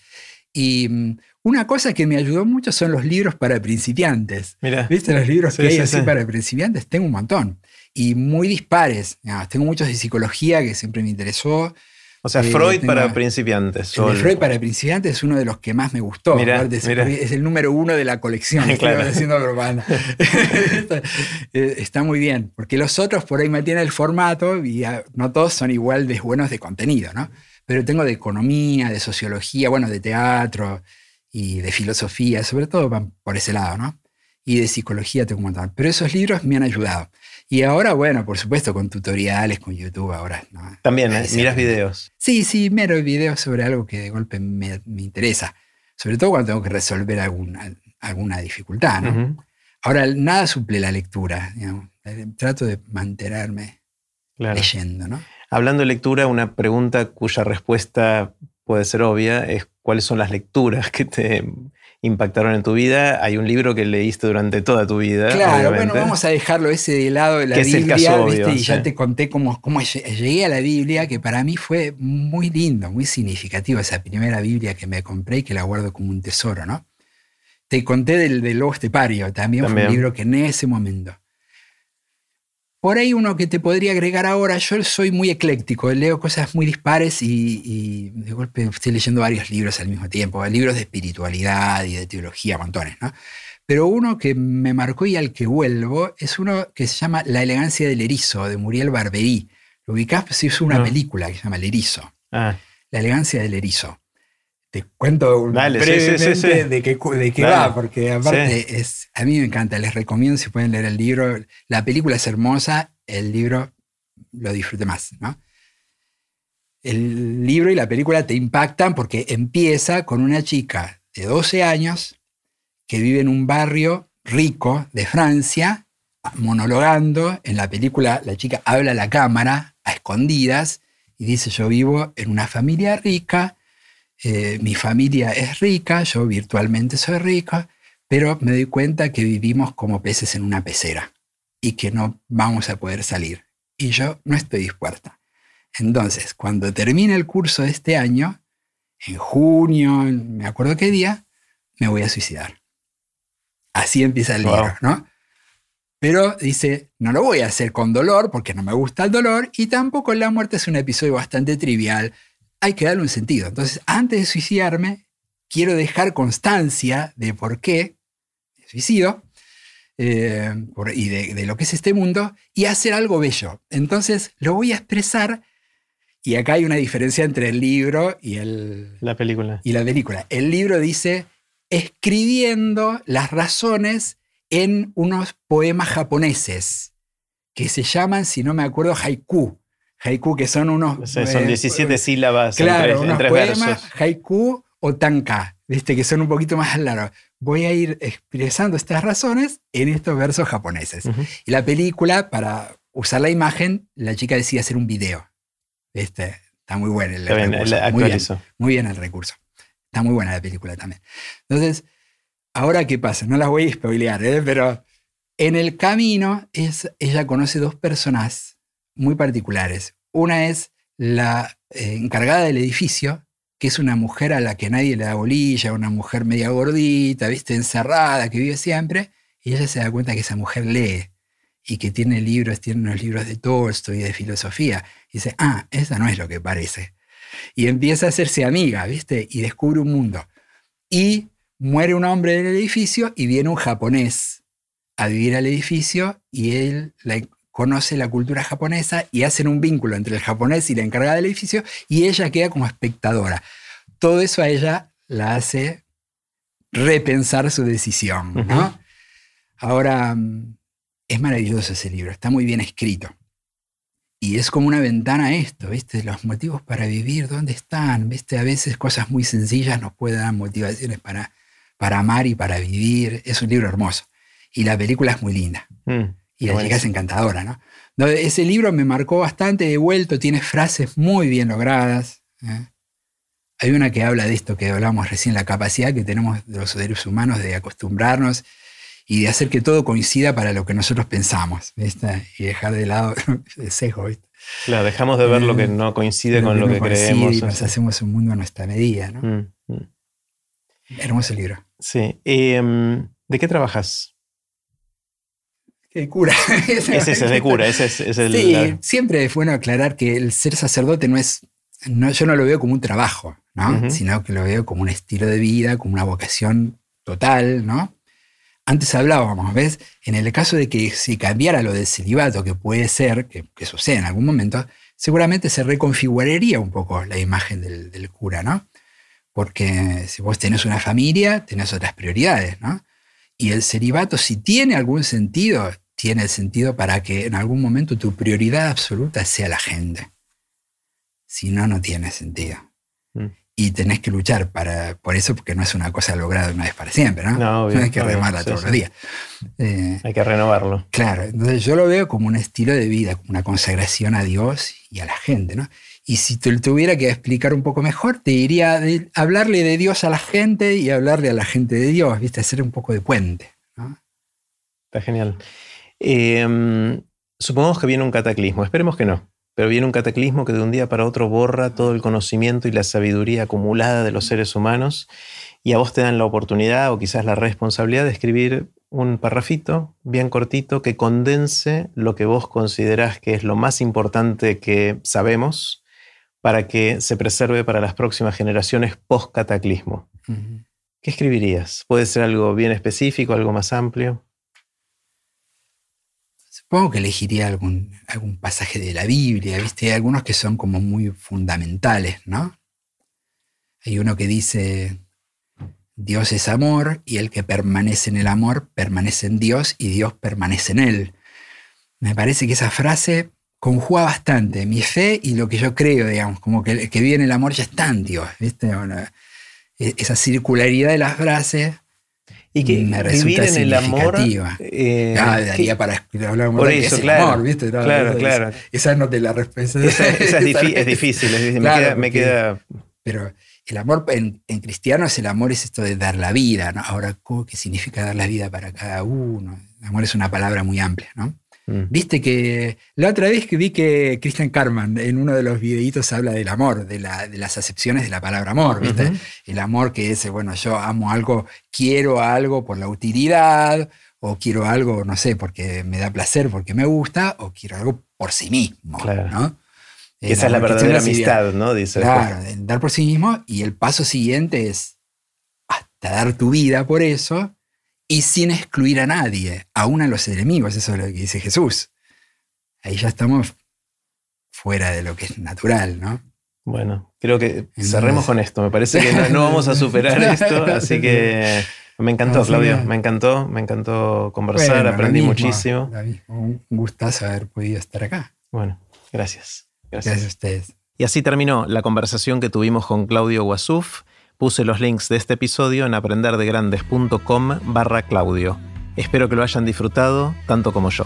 B: Y mm, una cosa que me ayudó mucho son los libros para principiantes.
A: Mira.
B: ¿Viste los libros que hay así para principiantes? Tengo un montón y muy dispares. tengo muchos de psicología que siempre me interesó.
A: O sea, eh, Freud para principiantes.
B: El Freud para principiantes es uno de los que más me gustó. Es el número uno de la colección. claro. haciendo eh, Está muy bien, porque los otros por ahí mantienen el formato y no todos son igual de buenos de contenido, ¿no? Pero tengo de economía, de sociología, bueno, de teatro y de filosofía, sobre todo por ese lado, ¿no? Y de psicología tengo un montón. Pero esos libros me han ayudado. Y ahora, bueno, por supuesto, con tutoriales, con YouTube ahora.
A: También, ¿eh? ¿miras videos?
B: Sí, sí, miro videos sobre algo que de golpe me, interesa. Sobre todo cuando tengo que resolver alguna, alguna dificultad, ¿no? Ahora, nada suple la lectura. Trato de mantenerme leyendo, ¿no?
A: Hablando de lectura, una pregunta cuya respuesta puede ser obvia es cuáles son las lecturas que te impactaron en tu vida. Hay un libro que leíste durante toda tu vida.
B: Claro, bueno, vamos a dejarlo ese de lado de la Biblia. y ya te conté cómo, cómo llegué a la Biblia, que para mí fue muy lindo, muy significativo esa primera Biblia que me compré y que la guardo como un tesoro, ¿no? Te conté del, del Lobo Estepario, también, fue un libro que en ese momento. Por ahí uno que te podría agregar ahora, yo soy muy ecléctico, leo cosas muy dispares y, de golpe estoy leyendo varios libros al mismo tiempo, libros de espiritualidad y de teología, montones, ¿no? Pero uno que me marcó y al que vuelvo es uno que se llama La elegancia del erizo, de Muriel Barberí. Lo ubicás, pues es una película que se llama El erizo. Ah. La elegancia del erizo. Te cuento brevemente de qué, de va, porque aparte es, a mí me encanta, les recomiendo si pueden leer el libro. La película es hermosa, el libro lo disfrute más, ¿no? El libro y la película te impactan porque empieza con una chica de 12 años que vive en un barrio rico de Francia, monologando. En la película la chica habla a la cámara a escondidas y dice, yo vivo en una familia rica, eh, mi familia es rica, yo virtualmente soy rica, pero me doy cuenta que vivimos como peces en una pecera y que no vamos a poder salir. Y yo no estoy dispuesta. Entonces, cuando termine el curso de este año, en junio, me acuerdo qué día, me voy a suicidar. Así empieza el libro, ¿no? Pero dice, no lo voy a hacer con dolor porque no me gusta el dolor y tampoco la muerte es un episodio bastante trivial. Hay que darle un sentido. Entonces, antes de suicidarme, quiero dejar constancia de por qué suicido eh, y de, lo que es este mundo y hacer algo bello. Entonces, lo voy a expresar y acá hay una diferencia entre el libro y el,
A: la película.
B: Y la película. El libro dice escribiendo las razones en unos poemas japoneses que se llaman, si no me acuerdo, haiku. Haiku, que son unos.
A: son 17 eh, sílabas
B: claro, unos poemas, Haiku o tanka, ¿viste? que son un poquito más largos. Voy a ir expresando estas razones en estos versos japoneses. Y la película, para usar la imagen, la chica decide hacer un video. Este, está muy bueno el, recurso. muy, bien, muy bien el recurso. Está muy buena la película también. Entonces, Ahora, ¿qué pasa? No las voy a spoilear, ¿eh? pero en el camino es, ella conoce dos personas muy particulares. Una es la eh, encargada del edificio, que es una mujer a la que nadie le da bolilla, una mujer media gordita, ¿viste? encerrada, que vive siempre, y ella se da cuenta que esa mujer lee y que tiene libros, tiene unos libros de Tolstoy y de filosofía. Y dice, ah, esa no es lo que parece. Y empieza a hacerse amiga, ¿viste? Y descubre un mundo. Y muere un hombre en el edificio y viene un japonés a vivir al edificio y él conoce la cultura japonesa y hacen un vínculo entre el japonés y la encargada del edificio y ella queda como espectadora. Todo eso a ella la hace repensar su decisión. Ahora, mm, es maravilloso ese libro, está muy bien escrito. Y es como una ventana a esto, ¿viste? Los motivos para vivir, ¿dónde están? ¿Viste? A veces cosas muy sencillas nos pueden dar motivaciones para para amar y para vivir. Es un libro hermoso. Y la película es muy linda. Mm, y la chica es encantadora, ¿no? Ese libro me marcó bastante de vuelto, tiene frases muy bien logradas. ¿eh? Hay una que habla de esto que hablamos recién, la capacidad que tenemos de los seres humanos de acostumbrarnos y de hacer que todo coincida para lo que nosotros pensamos, ¿viste? Y dejar de lado el sesgo, ¿viste?
A: Claro, dejamos de ver lo que eh, no coincide con lo que, creemos. Y
B: nos hacemos un mundo a nuestra medida, ¿no? Mm, mm. Hermoso libro.
A: Sí. Em, ¿De qué trabajas?
B: De cura.
A: ese es de cura, ese es, el.
B: Sí, siempre es bueno aclarar que el ser sacerdote no es. No, yo no lo veo como un trabajo, ¿no? Sino que lo veo como un estilo de vida, como una vocación total, ¿no? Antes hablábamos, ¿ves? En el caso de que si cambiara lo del celibato, que puede ser, que, sucede en algún momento, seguramente se reconfiguraría un poco la imagen del, del cura, ¿no? Porque si vos tenés una familia, tenés otras prioridades, ¿no? Y el celibato, si tiene algún sentido, tiene el sentido para que en algún momento tu prioridad absoluta sea la gente. Si no, no tiene sentido. Mm. Y tenés que luchar para, por eso, porque no es una cosa lograda una vez para siempre, ¿no? No, hay que remarla todos los días.
A: Eh, hay que renovarlo.
B: Claro, entonces yo lo veo como un estilo de vida, como una consagración a Dios y a la gente, ¿no? Y si te tuviera que explicar un poco mejor, te diría hablarle de Dios a la gente y hablarle a la gente de Dios, ¿viste? Hacer un poco de puente.
A: Está genial. Em, supongamos que viene un cataclismo, esperemos que no, pero viene un cataclismo que de un día para otro borra todo el conocimiento y la sabiduría acumulada de los seres humanos y a vos te dan la oportunidad o quizás la responsabilidad de escribir un parrafito bien cortito que condense lo que vos considerás que es lo más importante que sabemos para que se preserve para las próximas generaciones post-cataclismo. ¿Qué escribirías? ¿Puede ser algo bien específico, algo más amplio?
B: Supongo que elegiría algún, algún pasaje de la Biblia, ¿viste? Hay algunos que son como muy fundamentales, ¿no? Hay uno que dice, Dios es amor y el que permanece en el amor permanece en Dios y Dios permanece en él. Me parece que esa frase conjuga bastante mi fe y lo que yo creo, digamos, como que el que vive en el amor ya está en Dios, ¿viste? E, esa circularidad de las frases
A: y que me resulta en el amor
B: eh, ah, daría para
A: hablar por eso, claro, amor, ¿viste? claro, claro.
B: Esa no te la respeto.
A: Esa, es, difícil, me queda,
B: Pero el amor en, cristiano es el amor, es esto de dar la vida, ¿no? Ahora, ¿qué significa dar la vida para cada uno? El amor es una palabra muy amplia, ¿no? Mm. Viste que la otra vez que vi que Christian Carman en uno de los videitos habla del amor, de, las acepciones de la palabra amor, ¿viste? El amor que es, bueno, yo amo algo, quiero algo por la utilidad, o quiero algo, no sé, porque me da placer, porque me gusta, o quiero algo por sí mismo, ¿no?
A: Esa es la verdadera amistad, ¿no? Dice
B: claro, dar por sí mismo, y el paso siguiente es hasta dar tu vida por eso, y sin excluir a nadie, aún a los enemigos, eso es lo que dice Jesús. Ahí ya estamos fuera de lo que es natural, ¿no?
A: Bueno, creo que cerremos con esto. Me parece que no, vamos a superar esto, así que me encantó, Claudio, me encantó, me encantó conversar, aprendí muchísimo.
B: Un gustazo haber podido estar acá.
A: Bueno, gracias.
B: Gracias, gracias a ustedes.
A: Y así terminó la conversación que tuvimos con Claudio Guasuf. Puse los links de este episodio en aprenderdegrandes.com barra Claudio. Espero que lo hayan disfrutado tanto como yo.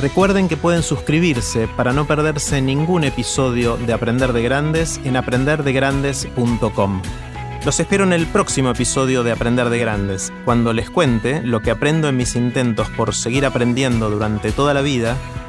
A: Recuerden que pueden suscribirse para no perderse ningún episodio de Aprender de Grandes en aprenderdegrandes.com. Los espero en el próximo episodio de Aprender de Grandes, cuando les cuente lo que aprendo en mis intentos por seguir aprendiendo durante toda la vida